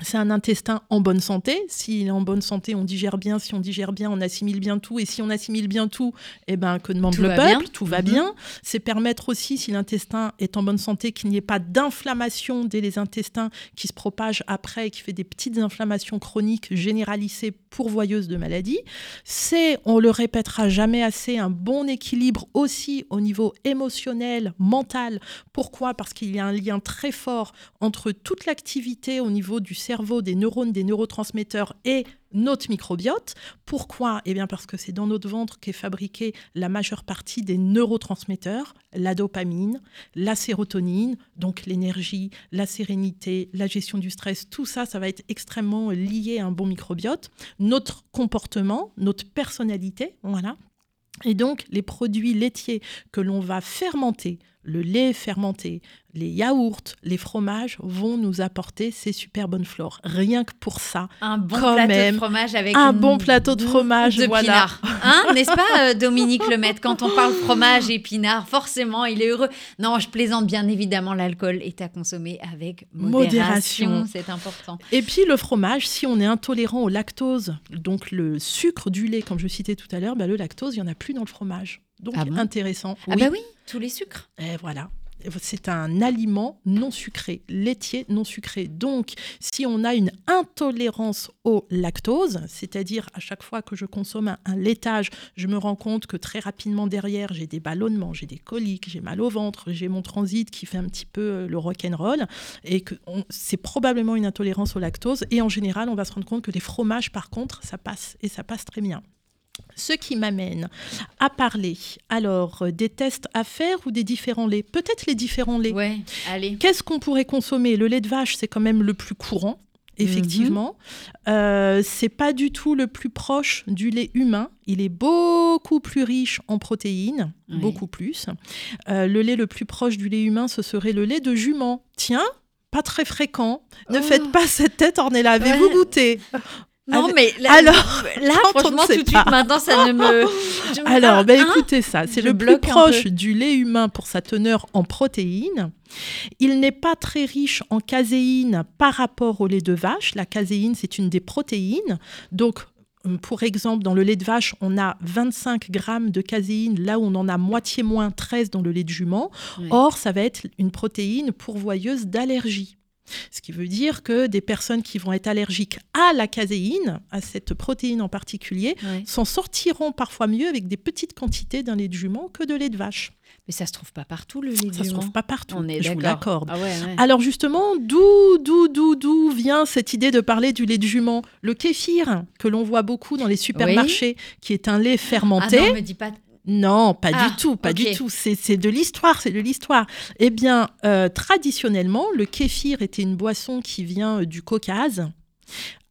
Speaker 3: C'est un intestin en bonne santé. S'il est en bonne santé, on digère bien. Si on digère bien, on assimile bien tout. Et si on assimile bien tout, eh ben, que demande
Speaker 2: Tout
Speaker 3: le peuple?
Speaker 2: bien.
Speaker 3: Tout va
Speaker 2: Mhm.
Speaker 3: bien. C'est permettre aussi, si l'intestin est en bonne santé, qu'il n'y ait pas d'inflammation dès les intestins qui se propage après et qui fait des petites inflammations chroniques généralisées pourvoyeuses de maladies. C'est, on le répétera jamais assez, un bon équilibre aussi au niveau émotionnel, mental. Pourquoi? Parce qu'il y a un lien très fort entre toute l'activité au niveau du cerveau, des neurones, des neurotransmetteurs et notre microbiote. Pourquoi? Eh bien parce que c'est dans notre ventre qu'est fabriquée la majeure partie des neurotransmetteurs, la dopamine, la sérotonine, donc l'énergie, la sérénité, la gestion du stress, tout ça, ça va être extrêmement lié à un bon microbiote. Notre comportement, notre personnalité, voilà. Et donc, les produits laitiers que l'on va fermenter, le lait fermenté, les yaourts, les fromages vont nous apporter ces super bonnes flores. Rien que pour ça,
Speaker 2: Un bon
Speaker 3: Quand
Speaker 2: plateau
Speaker 3: même.
Speaker 2: de fromage avec
Speaker 3: Un bon plateau de fromage,
Speaker 2: de
Speaker 3: voilà.
Speaker 2: pinard. Hein, n'est-ce pas, euh, Dominique Lemaitre Quand on parle fromage et pinard, forcément, il est heureux. Non, je plaisante, bien évidemment, l'alcool est à consommer avec modération.
Speaker 3: Modération.
Speaker 2: C'est important.
Speaker 3: Et puis le fromage, si on est intolérant au lactose, donc le sucre du lait, comme je citais tout à l'heure, bah, le lactose, il n'y en a plus dans le fromage. Donc
Speaker 2: Ah bon
Speaker 3: intéressant.
Speaker 2: Ah bah oui, tous les sucres.
Speaker 3: Et voilà. C'est un aliment non sucré, laitier non sucré. Donc, si on a une intolérance au lactose, c'est-à-dire à chaque fois que je consomme un, un laitage, je me rends compte que très rapidement derrière, j'ai des ballonnements, j'ai des coliques, j'ai mal au ventre, j'ai mon transit qui fait un petit peu euh, le rock'n'roll, et que c'est probablement une intolérance au lactose. Et en général, on va se rendre compte que les fromages, par contre, ça passe, et ça passe très bien. Ce qui m'amène à parler alors euh, des tests à faire ou des différents laits? Peut-être les différents laits.
Speaker 2: Ouais, allez.
Speaker 3: Qu'est-ce qu'on pourrait consommer? Le lait de vache, c'est quand même le plus courant. Effectivement, Euh, c'est pas du tout le plus proche du lait humain. Il est beaucoup plus riche en protéines,
Speaker 2: Oui.
Speaker 3: beaucoup plus. Euh, le lait le plus proche du lait humain, ce serait le lait de jument. Tiens, pas très fréquent. Ne
Speaker 2: Oh.
Speaker 3: faites pas cette tête, Ornella. Avez-vous
Speaker 2: Ouais.
Speaker 3: goûté?
Speaker 2: Non, mais là,
Speaker 3: Alors,
Speaker 2: là franchement, tout de suite, maintenant, ça ne me. je me-
Speaker 3: Alors, ben,
Speaker 2: Hein
Speaker 3: écoutez ça, c'est le plus proche du lait humain pour sa teneur en protéines. Il n'est pas très riche en caséine par rapport au lait de vache. La caséine, c'est une des protéines. Donc, euh, pour exemple, dans le lait de vache, on a 25 grammes de caséine, là où on en a moitié moins 13 dans le lait de jument. Or, ça va être une protéine pourvoyeuse d'allergie. Ce qui veut dire que des personnes qui vont être allergiques à la caséine, à cette protéine en particulier,
Speaker 2: Ouais.
Speaker 3: s'en sortiront parfois mieux avec des petites quantités d'un lait de jument que de lait de vache.
Speaker 2: Mais ça se trouve pas partout, le lait
Speaker 3: Ça
Speaker 2: de
Speaker 3: se trouve pas partout,
Speaker 2: On est
Speaker 3: je vous
Speaker 2: d'accord.
Speaker 3: l'accorde.
Speaker 2: Ah ouais, ouais.
Speaker 3: Alors justement, d'où, d'où, d'où, d'où vient cette idée de parler du lait de jument? Le kéfir, que l'on voit beaucoup dans les supermarchés, qui est un lait
Speaker 2: Ah
Speaker 3: fermenté.
Speaker 2: non, me dis pas.
Speaker 3: Non, pas
Speaker 2: Ah,
Speaker 3: du tout, pas du tout. C'est c'est de l'histoire, c'est de l'histoire. Eh bien, euh, traditionnellement, le kéfir était une boisson qui vient euh, du Caucase,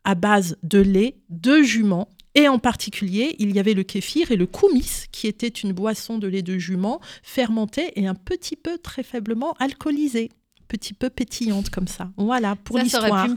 Speaker 3: à base de lait, de jument. Et en particulier, il y avait le kéfir et le koumis, qui était une boisson de lait de jument fermentée et un petit peu très faiblement alcoolisée. Petit peu pétillante comme ça. Voilà, pour l'histoire.
Speaker 2: hein,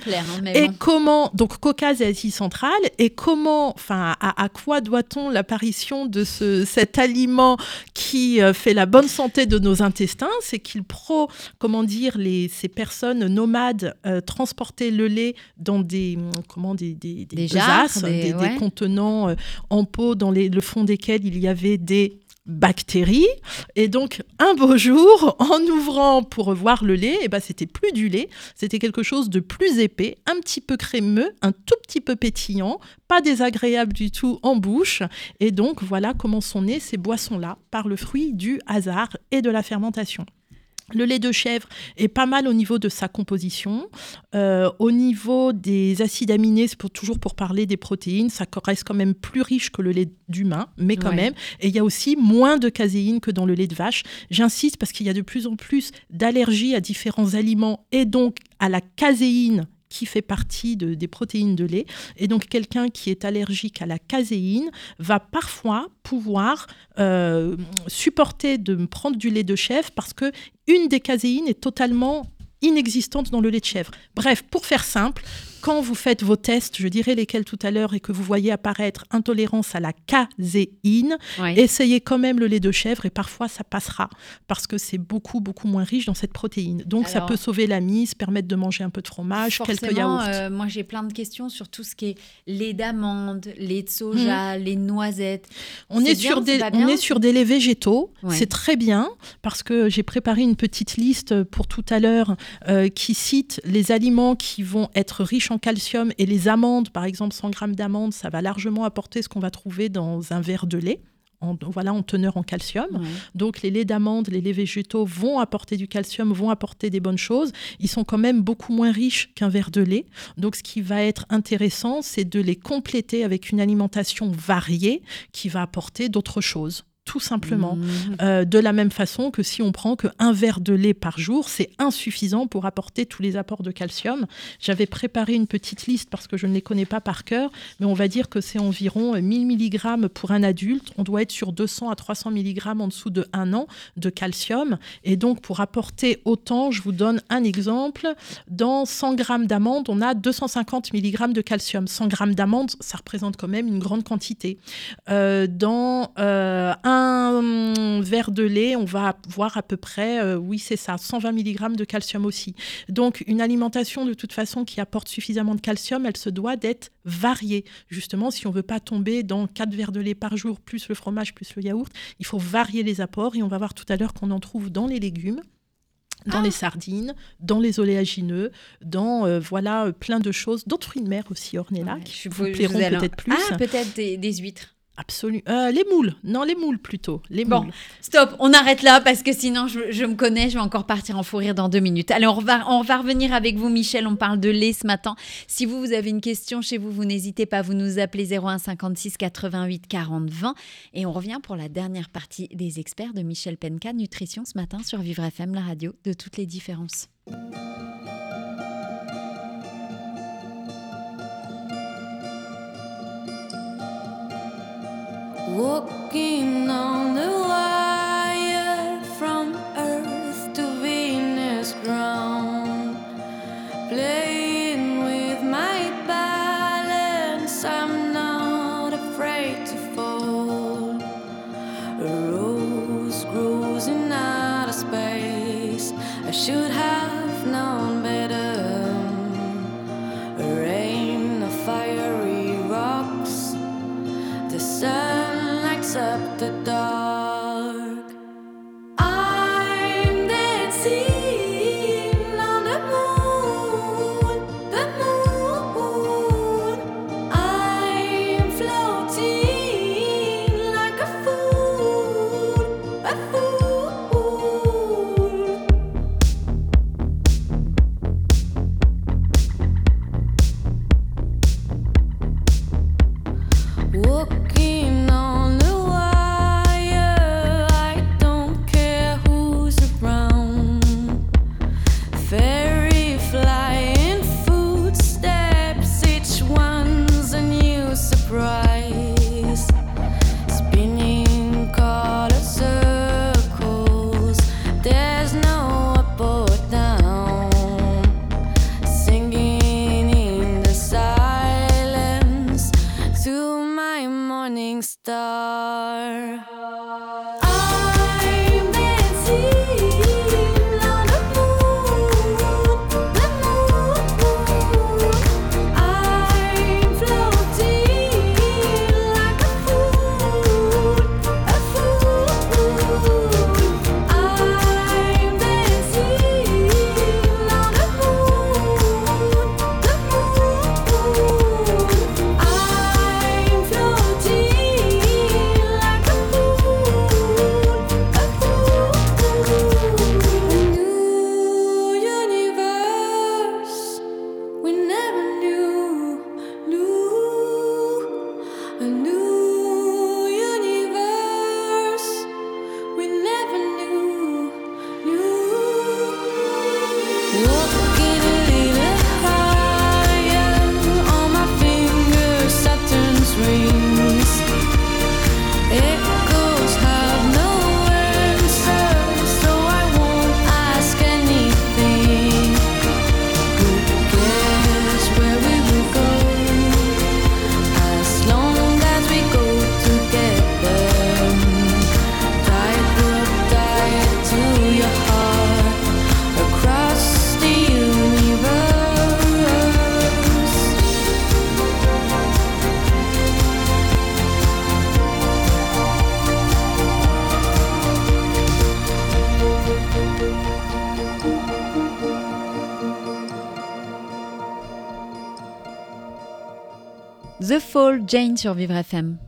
Speaker 3: Et
Speaker 2: bon.
Speaker 3: comment, donc Caucase et Asie centrale, et comment, enfin, à, à quoi doit-on l'apparition de ce, cet aliment qui euh, fait la bonne santé de nos intestins? C'est qu'il pro, comment dire, les, ces personnes nomades euh, transportaient le lait dans des, hum, comment, des, des,
Speaker 2: Des jarres, des-
Speaker 3: des, des
Speaker 2: ouais.
Speaker 3: contenants euh, en pot dans les, le fond desquels il y avait des bactéries. Et donc, un beau jour, en ouvrant pour voir le lait, et eh ben, c'était plus du lait, c'était quelque chose de plus épais, un petit peu crémeux, un tout petit peu pétillant, pas désagréable du tout en bouche. Et donc, voilà comment sont nées ces boissons-là, par le fruit du hasard et de la fermentation. Le lait de chèvre est pas mal au niveau de sa composition. Euh, au niveau des acides aminés, c'est pour, toujours pour parler des protéines, ça reste quand même plus riche que le lait d'humain, mais quand même. Et il y a aussi moins de caséine que dans le lait de vache. J'insiste parce qu'il y a de plus en plus d'allergies à différents aliments et donc à la caséine qui fait partie des protéines de lait. Et donc quelqu'un qui est allergique à la caséine va parfois pouvoir euh, supporter de prendre du lait de chèvre parce que une des caséines est totalement inexistante dans le lait de chèvre. Bref, pour faire simple, quand vous faites vos tests, je dirai lesquels tout à l'heure, et que vous voyez apparaître intolérance à la caséine, essayez quand même le lait de chèvre et parfois ça passera parce que c'est beaucoup, beaucoup moins riche dans cette protéine. Donc ça peut sauver la mise, permettre de manger un peu de fromage, quelques yaourts.
Speaker 2: Euh, moi j'ai plein de questions sur tout ce qui est lait d'amande, lait de soja, mmh. les noisettes.
Speaker 3: On est, sur des, on est sur des laits végétaux. C'est très bien parce que j'ai préparé une petite liste pour tout à l'heure euh, qui cite les aliments qui vont être riches en calcium et les amandes, par exemple 100 grammes d'amandes, ça va largement apporter ce qu'on va trouver dans un verre de lait. En, voilà, en teneur en calcium. Donc les laits d'amandes, les laits végétaux vont apporter du calcium, vont apporter des bonnes choses. Ils sont quand même beaucoup moins riches qu'un verre de lait. Donc ce qui va être intéressant, c'est de les compléter avec une alimentation variée qui va apporter d'autres choses tout simplement. Mmh. Euh, de la même façon que si on prend qu'un verre de lait par jour, c'est insuffisant pour apporter tous les apports de calcium. J'avais préparé une petite liste parce que je ne les connais pas par cœur, mais on va dire que c'est environ 1000 mg pour un adulte. On doit être sur 200 à 300 mg en dessous de un an de calcium. Et donc, pour apporter autant, je vous donne un exemple. Dans 100 g d'amandes, on a 250 mg de calcium. 100 g d'amandes, ça représente quand même une grande quantité. Euh, dans euh, un un verre de lait, on va voir à peu près, euh, oui c'est ça, 120 mg de calcium aussi. Donc une alimentation de toute façon qui apporte suffisamment de calcium, elle se doit d'être variée. Justement, si on veut pas tomber dans 4 verres de lait par jour, plus le fromage, plus le yaourt, il faut varier les apports et on va voir tout à l'heure qu'on en trouve dans les légumes dans ah. les sardines, dans les oléagineux, dans euh, voilà plein de choses, d'autres fruits de mer aussi, Ornella, qui vous plairont peut-être plus.
Speaker 2: Ah, peut-être des huîtres.
Speaker 3: Absolument. Euh, les moules. Non, les moules plutôt. Les
Speaker 2: bon, stop. On arrête là parce que sinon, je, me connais. Je vais encore partir en fou rire dans deux minutes. Allez, on va, on va revenir avec vous, Michel. On parle de lait ce matin. Si vous, vous avez une question chez vous, vous n'hésitez pas. Vous nous appelez 01 56 88 40 20. Et on revient pour la dernière partie des experts de Michel Penka, Nutrition, ce matin sur Vivre FM, la radio de toutes les différences. Walking on the Jane sur Vivre FM.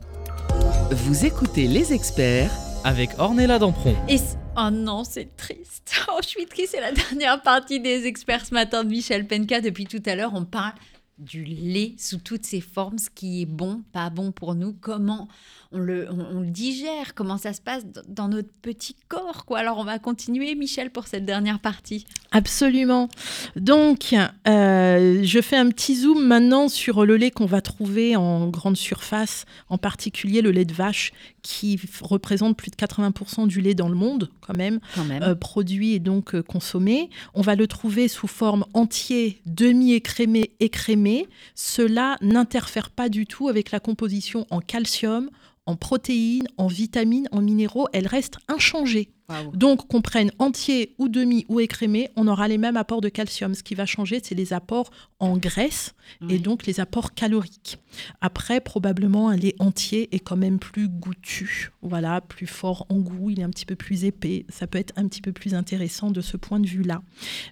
Speaker 1: Vous écoutez les experts
Speaker 4: avec Ornella Dampron.
Speaker 2: Et oh non, c'est triste. Oh, je suis triste, c'est la dernière partie des experts ce matin de Michel Penka. Depuis tout à l'heure, on parle du lait sous toutes ses formes, ce qui est bon, pas bon pour nous, comment on le, on, on le digère, comment ça se passe dans notre petit corps. Quoi. Alors on va continuer, Michel, pour cette dernière partie.
Speaker 3: Absolument. Donc, euh, je fais un petit zoom maintenant sur le lait qu'on va trouver en grande surface, en particulier le lait de vache, qui représente plus de 80% du lait dans le monde, quand même,
Speaker 2: Quand même.
Speaker 3: euh, produit et donc euh, consommé. On va le trouver sous forme entier, demi-écrémé, écrémé. Cela n'interfère pas du tout avec la composition en calcium, en protéines, en vitamines, en minéraux. Elle reste inchangée. Donc, qu'on prenne entier ou demi ou écrémé, on aura les mêmes apports de calcium. Ce qui va changer, c'est les apports en graisse et donc les apports caloriques. Après, probablement, un lait entier est quand même plus goûtu. Voilà, plus fort en goût, il est un petit peu plus épais. Ça peut être un petit peu plus intéressant de ce point de vue-là.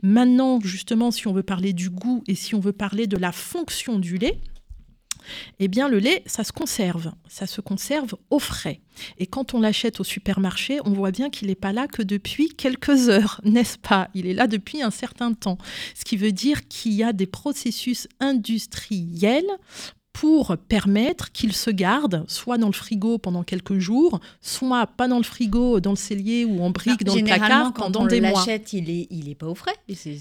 Speaker 3: Maintenant, justement, si on veut parler du goût et si on veut parler de la fonction du lait, eh bien, le lait, ça se conserve. Ça se conserve au frais. Et quand on l'achète au supermarché, on voit bien qu'il n'est pas là que depuis quelques heures, n'est-ce pas? Il est là depuis un certain temps. Ce qui veut dire qu'il y a des processus industriels pour permettre qu'il se garde soit dans le frigo pendant quelques jours, soit pas dans le frigo, dans le cellier ou en brique dans le placard
Speaker 2: quand
Speaker 3: pendant
Speaker 2: on
Speaker 3: des mois.
Speaker 2: l'achète, il est, il est pas au frais.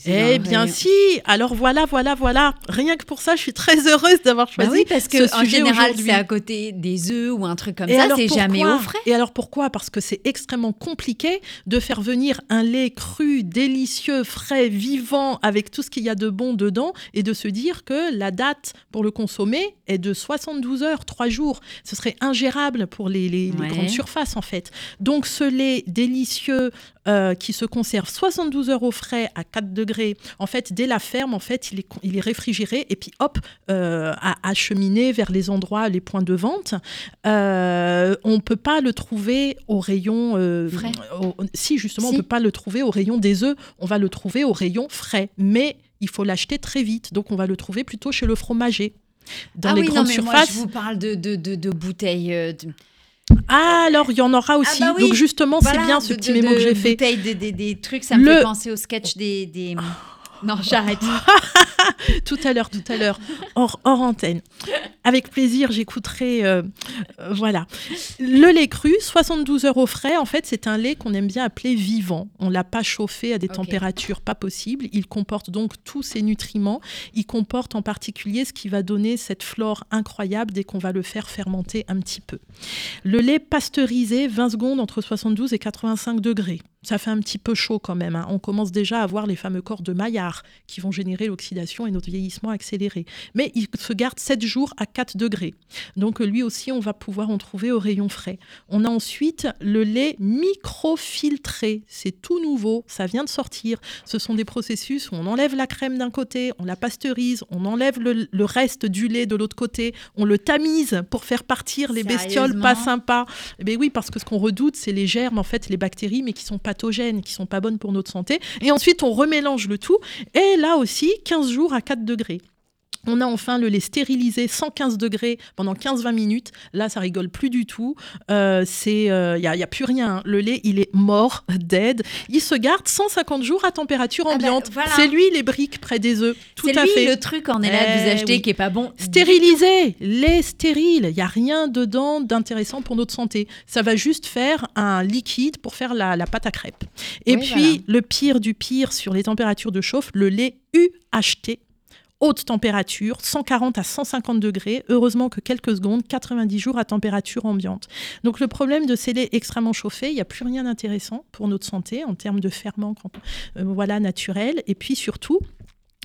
Speaker 3: Eh bien
Speaker 2: rayon-
Speaker 3: si Alors voilà, voilà, voilà. Rien que pour ça, je suis très heureuse d'avoir
Speaker 2: Bah
Speaker 3: choisi
Speaker 2: oui, parce que
Speaker 3: ce
Speaker 2: en
Speaker 3: sujet
Speaker 2: général, c'est à côté des œufs ou un truc comme
Speaker 3: Et
Speaker 2: ça,
Speaker 3: alors
Speaker 2: c'est jamais
Speaker 3: pourquoi
Speaker 2: au frais.
Speaker 3: Et alors pourquoi? Parce que c'est extrêmement compliqué de faire venir un lait cru, délicieux, frais, vivant, avec tout ce qu'il y a de bon dedans, et de se dire que la date pour le consommer est de 72 heures, 3 jours. Ce serait ingérable pour les, les- les
Speaker 2: Ouais.
Speaker 3: grandes surfaces, en fait. Donc ce lait délicieux euh, qui se conserve 72 heures au frais à 4 degrés, en fait, dès la ferme, en fait, il est, il est réfrigéré, et puis hop, euh, à acheminer vers les endroits, les points de vente. Euh, on ne peut pas le trouver au rayon
Speaker 2: Frais.
Speaker 3: au- si justement
Speaker 2: Si.
Speaker 3: on peut pas le trouver au rayon des œufs, on va le trouver au rayon frais, mais il faut l'acheter très vite, donc on va le trouver plutôt chez le fromager. Dans
Speaker 2: ah
Speaker 3: les
Speaker 2: oui, non,
Speaker 3: grandes
Speaker 2: mais moi,
Speaker 3: surfaces.
Speaker 2: je vous parle de, de, de, de bouteilles. euh, de-
Speaker 3: Ah alors il y en aura aussi.
Speaker 2: bah oui,
Speaker 3: Donc justement
Speaker 2: voilà,
Speaker 3: c'est bien ce
Speaker 2: de-
Speaker 3: petit
Speaker 2: de-
Speaker 3: mémo que j'ai fait.
Speaker 2: Des, des, des trucs, ça me
Speaker 3: Le-
Speaker 2: fait penser au sketch des. des... Non, j'arrête.
Speaker 3: tout à l'heure, tout à l'heure, hors, hors antenne. Avec plaisir, j'écouterai. euh, euh, voilà. Le lait cru, 72 heures au frais, en fait, c'est un lait qu'on aime bien appeler vivant. On l'a pas chauffé à des températures pas possibles. Il comporte donc tous ces nutriments. Il comporte en particulier ce qui va donner cette flore incroyable dès qu'on va le faire fermenter un petit peu. Le lait pasteurisé, 20 secondes entre 72 et 85 degrés. Ça fait un petit peu chaud quand même. hein. On commence déjà à voir les fameux corps de Maillard qui vont générer l'oxydation et notre vieillissement accéléré. Mais il se garde 7 jours à 4 degrés. Donc euh, lui aussi, on va pouvoir en trouver au rayon frais. On a ensuite le lait microfiltré. C'est tout nouveau, ça vient de sortir. Ce sont des processus où on enlève la crème d'un côté, on la pasteurise, on enlève le, le reste du lait de l'autre côté, on le tamise pour faire partir les bestioles pas sympas. Eh bien oui, parce que ce qu'on redoute, c'est les germes, en fait, les bactéries, mais qui sont pathogènes, qui sont pas bonnes pour notre santé. Et ensuite, on remélange le tout. Et là aussi, 15 jours à 4 degrés. On a enfin le lait stérilisé 115 degrés pendant 15-20 minutes. Là, ça rigole plus du tout. Euh, c'est, il n'y a, y a plus rien. hein. Le lait, il est mort, dead. Il se garde 150 jours à température
Speaker 2: Ah bah,
Speaker 3: ambiante.
Speaker 2: voilà.
Speaker 3: C'est lui les briques près des œufs. Tout à
Speaker 2: lui
Speaker 3: fait.
Speaker 2: le truc en est là que vous
Speaker 3: Eh
Speaker 2: achetez
Speaker 3: oui.
Speaker 2: qui est pas bon.
Speaker 3: Stérilisé, lait stérile, il n'y a rien dedans d'intéressant pour notre santé. Ça va juste faire un liquide pour faire la, la pâte à crêpes. Et
Speaker 2: Oui,
Speaker 3: puis,
Speaker 2: voilà.
Speaker 3: le pire du pire sur les températures de chauffe, le lait UHT. Haute température, 140 à 150 degrés, heureusement que quelques secondes, 90 jours à température ambiante. Donc le problème de ces laits extrêmement chauffés, il n'y a plus rien d'intéressant pour notre santé en termes de ferments euh, voilà, naturels. Et puis surtout,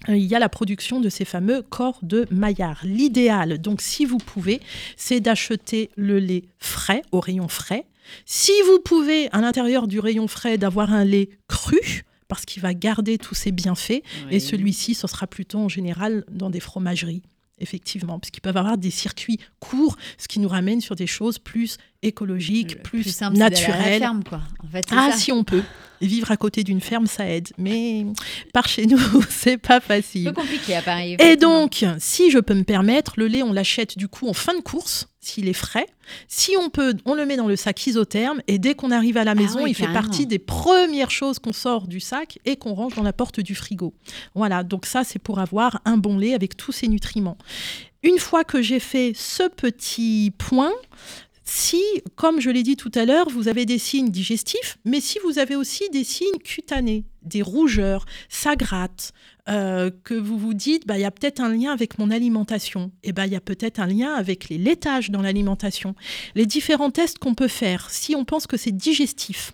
Speaker 3: euh, il y a la production de ces fameux corps de Maillard. L'idéal, donc si vous pouvez, c'est d'acheter le lait frais, au rayon frais. Si vous pouvez, à l'intérieur du rayon frais, d'avoir un lait cru, parce qu'il va garder tous ses bienfaits, et celui-ci, ce sera plutôt en général dans des fromageries. Effectivement, puisqu'ils peuvent avoir des circuits courts, ce qui nous ramène sur des choses plus écologique, plus,
Speaker 2: simple, à la
Speaker 3: naturel.
Speaker 2: ferme, quoi. En fait, c'est
Speaker 3: Ah,
Speaker 2: ça.
Speaker 3: si on peut. Vivre à côté d'une ferme, ça aide. Mais par chez nous, c'est pas
Speaker 2: Un
Speaker 3: facile.
Speaker 2: peu compliqué à Paris.
Speaker 3: Et donc, si je peux me permettre, le lait, on l'achète du coup en fin de course, s'il est frais. Si on peut, on le met dans le sac isotherme et dès qu'on arrive à la maison,
Speaker 2: Ah oui,
Speaker 3: il fait partie des premières choses qu'on sort du sac et qu'on range dans la porte du frigo. Voilà, donc ça, c'est pour avoir un bon lait avec tous ses nutriments. Une fois que j'ai fait ce petit point, si, comme je l'ai dit tout à l'heure, vous avez des signes digestifs, mais si vous avez aussi des signes cutanés, des rougeurs, ça gratte, euh, que vous vous dites, bah, il y a peut-être un lien avec mon alimentation, et ben il y a peut-être un lien avec les laitages dans l'alimentation. Les différents tests qu'on peut faire, si on pense que c'est digestif,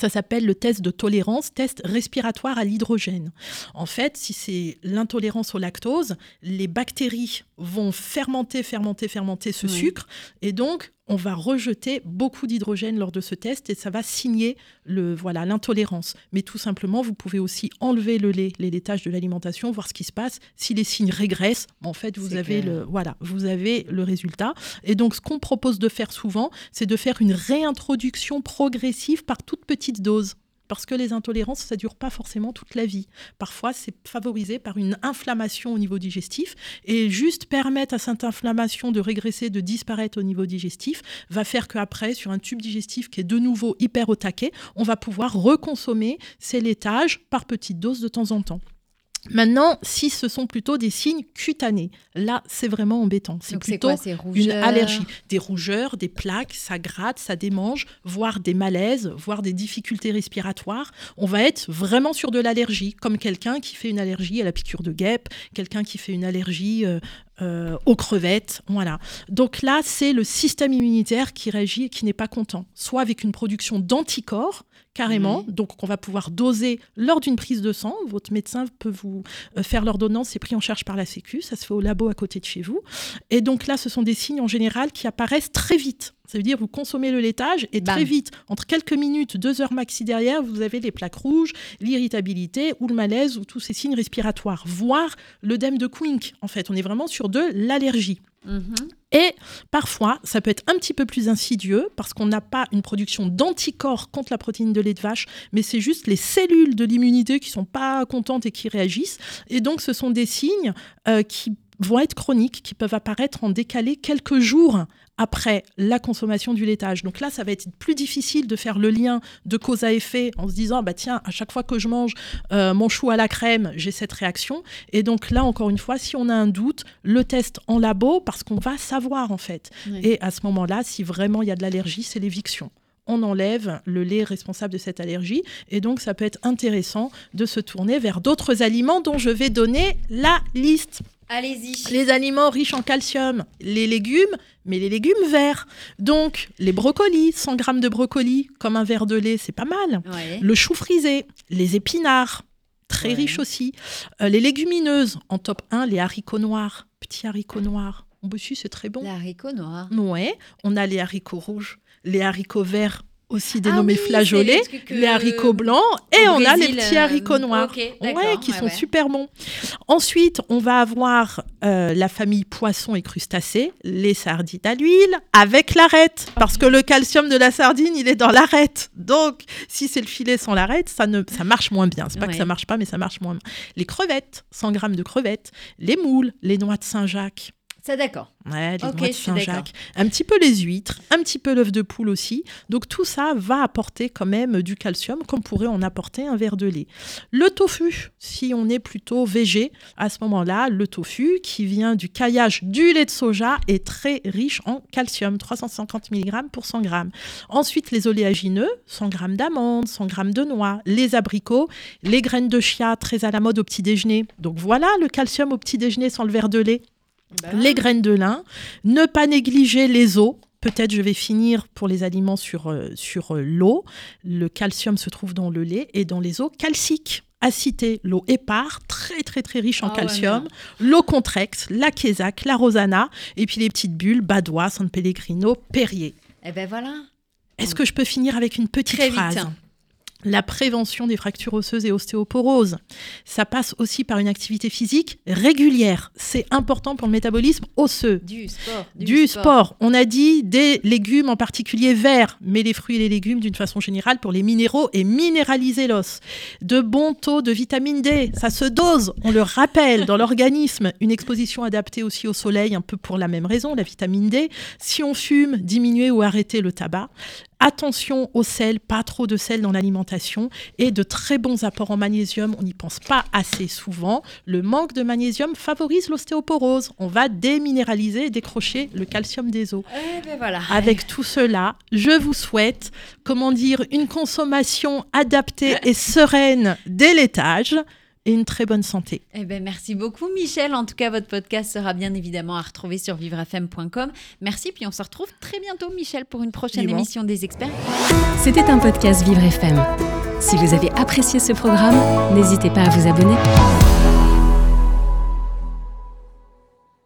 Speaker 3: ça s'appelle le test de tolérance, test respiratoire à l'hydrogène. En fait, si c'est l'intolérance au lactose, les bactéries vont fermenter, fermenter, fermenter ce
Speaker 2: Oui.
Speaker 3: sucre, et donc on va rejeter beaucoup d'hydrogène lors de ce test, et ça va signer le voilà l'intolérance. Mais tout simplement, vous pouvez aussi enlever le lait, les laitages de l'alimentation, voir ce qui se passe. Si les signes régressent, en fait, vous avez
Speaker 2: clair.
Speaker 3: le voilà, vous avez le résultat. Et donc, ce qu'on propose de faire souvent, c'est de faire une réintroduction progressive par toute petite dose. Parce que les intolérances, ça dure pas forcément toute la vie. Parfois, c'est favorisé par une inflammation au niveau digestif. Et juste permettre à cette inflammation de régresser, de disparaître au niveau digestif, va faire qu'après, sur un tube digestif qui est de nouveau hyper au taquet, on va pouvoir reconsommer ces laitages par petites doses de temps en temps. Maintenant, si ce sont plutôt des signes cutanés, là, c'est vraiment embêtant. C'est plutôt
Speaker 2: quoi
Speaker 3: une allergie, des rougeurs, des plaques, ça gratte, ça démange, voire des malaises, voire des difficultés respiratoires. On va être vraiment sur de l'allergie, comme quelqu'un qui fait une allergie à la piqûre de guêpe, quelqu'un qui fait une allergie euh, euh, aux crevettes, voilà. Donc là, c'est le système immunitaire qui réagit et qui n'est pas content, soit avec une production d'anticorps carrément, donc on va pouvoir doser lors d'une prise de sang. Votre médecin peut vous euh, faire l'ordonnance, c'est pris en charge par la Sécu, ça se fait au labo à côté de chez vous. Et donc là, ce sont des signes en général qui apparaissent très vite. Ça veut dire vous consommez le laitage et
Speaker 2: Bam.
Speaker 3: très vite, entre quelques minutes, deux heures maxi derrière, vous avez les plaques rouges, l'irritabilité ou le malaise ou tous ces signes respiratoires, voire l'œdème de Quink. En fait, on est vraiment sur de l'allergie.
Speaker 2: Mhm.
Speaker 3: Et parfois, ça peut être un petit peu plus insidieux parce qu'on n'a pas une production d'anticorps contre la protéine de lait de vache, mais c'est juste les cellules de l'immunité qui sont pas contentes et qui réagissent. Et donc, ce sont des signes euh, qui vont être chroniques, qui peuvent apparaître en décalé quelques jours après la consommation du laitage. Donc là, ça va être plus difficile de faire le lien de cause à effet en se disant, bah tiens, à chaque fois que je mange euh, mon chou à la crème, j'ai cette réaction. Et donc là, encore une fois, si on a un doute, le test en labo, parce qu'on va savoir en fait.
Speaker 2: Oui.
Speaker 3: Et à ce moment-là, si vraiment il y a de l'allergie, c'est l'éviction. On enlève le lait responsable de cette allergie. Et donc, ça peut être intéressant de se tourner vers d'autres aliments dont je vais donner la liste.
Speaker 2: Allez-y.
Speaker 3: Les aliments riches en calcium, les légumes, mais les légumes verts. Donc, les brocolis, 100 grammes de brocolis, comme un verre de lait, c'est pas mal.
Speaker 2: Ouais.
Speaker 3: Le chou frisé, les épinards, très
Speaker 2: Ouais.
Speaker 3: riches aussi. Euh, les légumineuses, en top 1, les haricots noirs, petits haricots noirs. Bon, bah, si, c'est très bon.
Speaker 2: L'haricot noir.
Speaker 3: Ouais, on a les haricots rouges, les haricots verts aussi
Speaker 2: Ah
Speaker 3: dénommés
Speaker 2: oui,
Speaker 3: flageolets,
Speaker 2: les
Speaker 3: haricots blancs et
Speaker 2: au
Speaker 3: on a les petits
Speaker 2: euh,
Speaker 3: haricots noirs. ouais, qui
Speaker 2: ouais,
Speaker 3: sont
Speaker 2: ouais.
Speaker 3: super bons. Ensuite, on va avoir euh, la famille poissons et crustacés, les sardines à l'huile avec l'arête, parce que le calcium de la sardine, il est dans l'arête. Donc, si c'est le filet sans l'arête, ça ne, ça marche moins bien. C'est pas que ça marche pas, mais ça marche moins bien. Les crevettes, 100 grammes de crevettes, les moules, les noix de Saint-Jacques.
Speaker 2: Ça, d'accord.
Speaker 3: Ouais, les
Speaker 2: Ok,
Speaker 3: noix de
Speaker 2: je suis d'accord.
Speaker 3: Saint-Jacques. Un petit peu les huîtres, un petit peu l'œuf de poule aussi. Donc tout ça va apporter quand même du calcium, comme pourrait en apporter un verre de lait. Le tofu, si on est plutôt végé, à ce moment-là, le tofu qui vient du caillage du lait de soja est très riche en calcium, 350 mg pour 100 g. Ensuite, les oléagineux, 100 g d'amandes, 100 g de noix, les abricots, les graines de chia, très à la mode au petit déjeuner. Donc voilà le calcium au petit déjeuner sans le verre de lait les graines de lin, ne pas négliger les os. Peut-être je vais finir pour les aliments sur, euh, sur euh, l'eau. Le calcium se trouve dans le lait et dans les eaux calciques. À citer l'eau épar, très très très riche en
Speaker 2: Ah ouais,
Speaker 3: calcium, l'eau contrex, la quesac, la rosana, et puis les petites bulles, Badois, San Pellegrino, Perrier.
Speaker 2: Eh ben voilà.
Speaker 3: Est-ce que je peux finir avec une petite
Speaker 2: Très vite.
Speaker 3: phrase? La prévention des fractures osseuses et ostéoporoses. Ça passe aussi par une activité physique régulière. C'est important pour le métabolisme osseux.
Speaker 2: Du sport.
Speaker 3: Du, sport. On a dit des légumes en particulier verts, mais les fruits et les légumes d'une façon générale pour les minéraux et minéraliser l'os. De bons taux de vitamine D, ça se dose, on le rappelle, dans l'organisme. Une exposition adaptée aussi au soleil, un peu pour la même raison, la vitamine D. Si on fume, diminuer ou arrêter le tabac. Attention au sel, pas trop de sel dans l'alimentation et de très bons apports en magnésium. On n'y pense pas assez souvent. Le manque de magnésium favorise l'ostéoporose. On va déminéraliser et décrocher le calcium des os.
Speaker 2: Eh ben voilà.
Speaker 3: Avec tout cela, je vous souhaite, comment dire, une consommation adaptée et sereine dès l'étage et une très bonne santé.
Speaker 2: Eh ben, merci beaucoup, Michel. En tout cas, votre podcast sera bien évidemment à retrouver sur vivrefm.com. Merci, puis on se retrouve très bientôt, Michel, pour une prochaine émission des experts.
Speaker 7: C'était un podcast Vivre FM. Si vous avez apprécié ce programme, n'hésitez pas à vous abonner.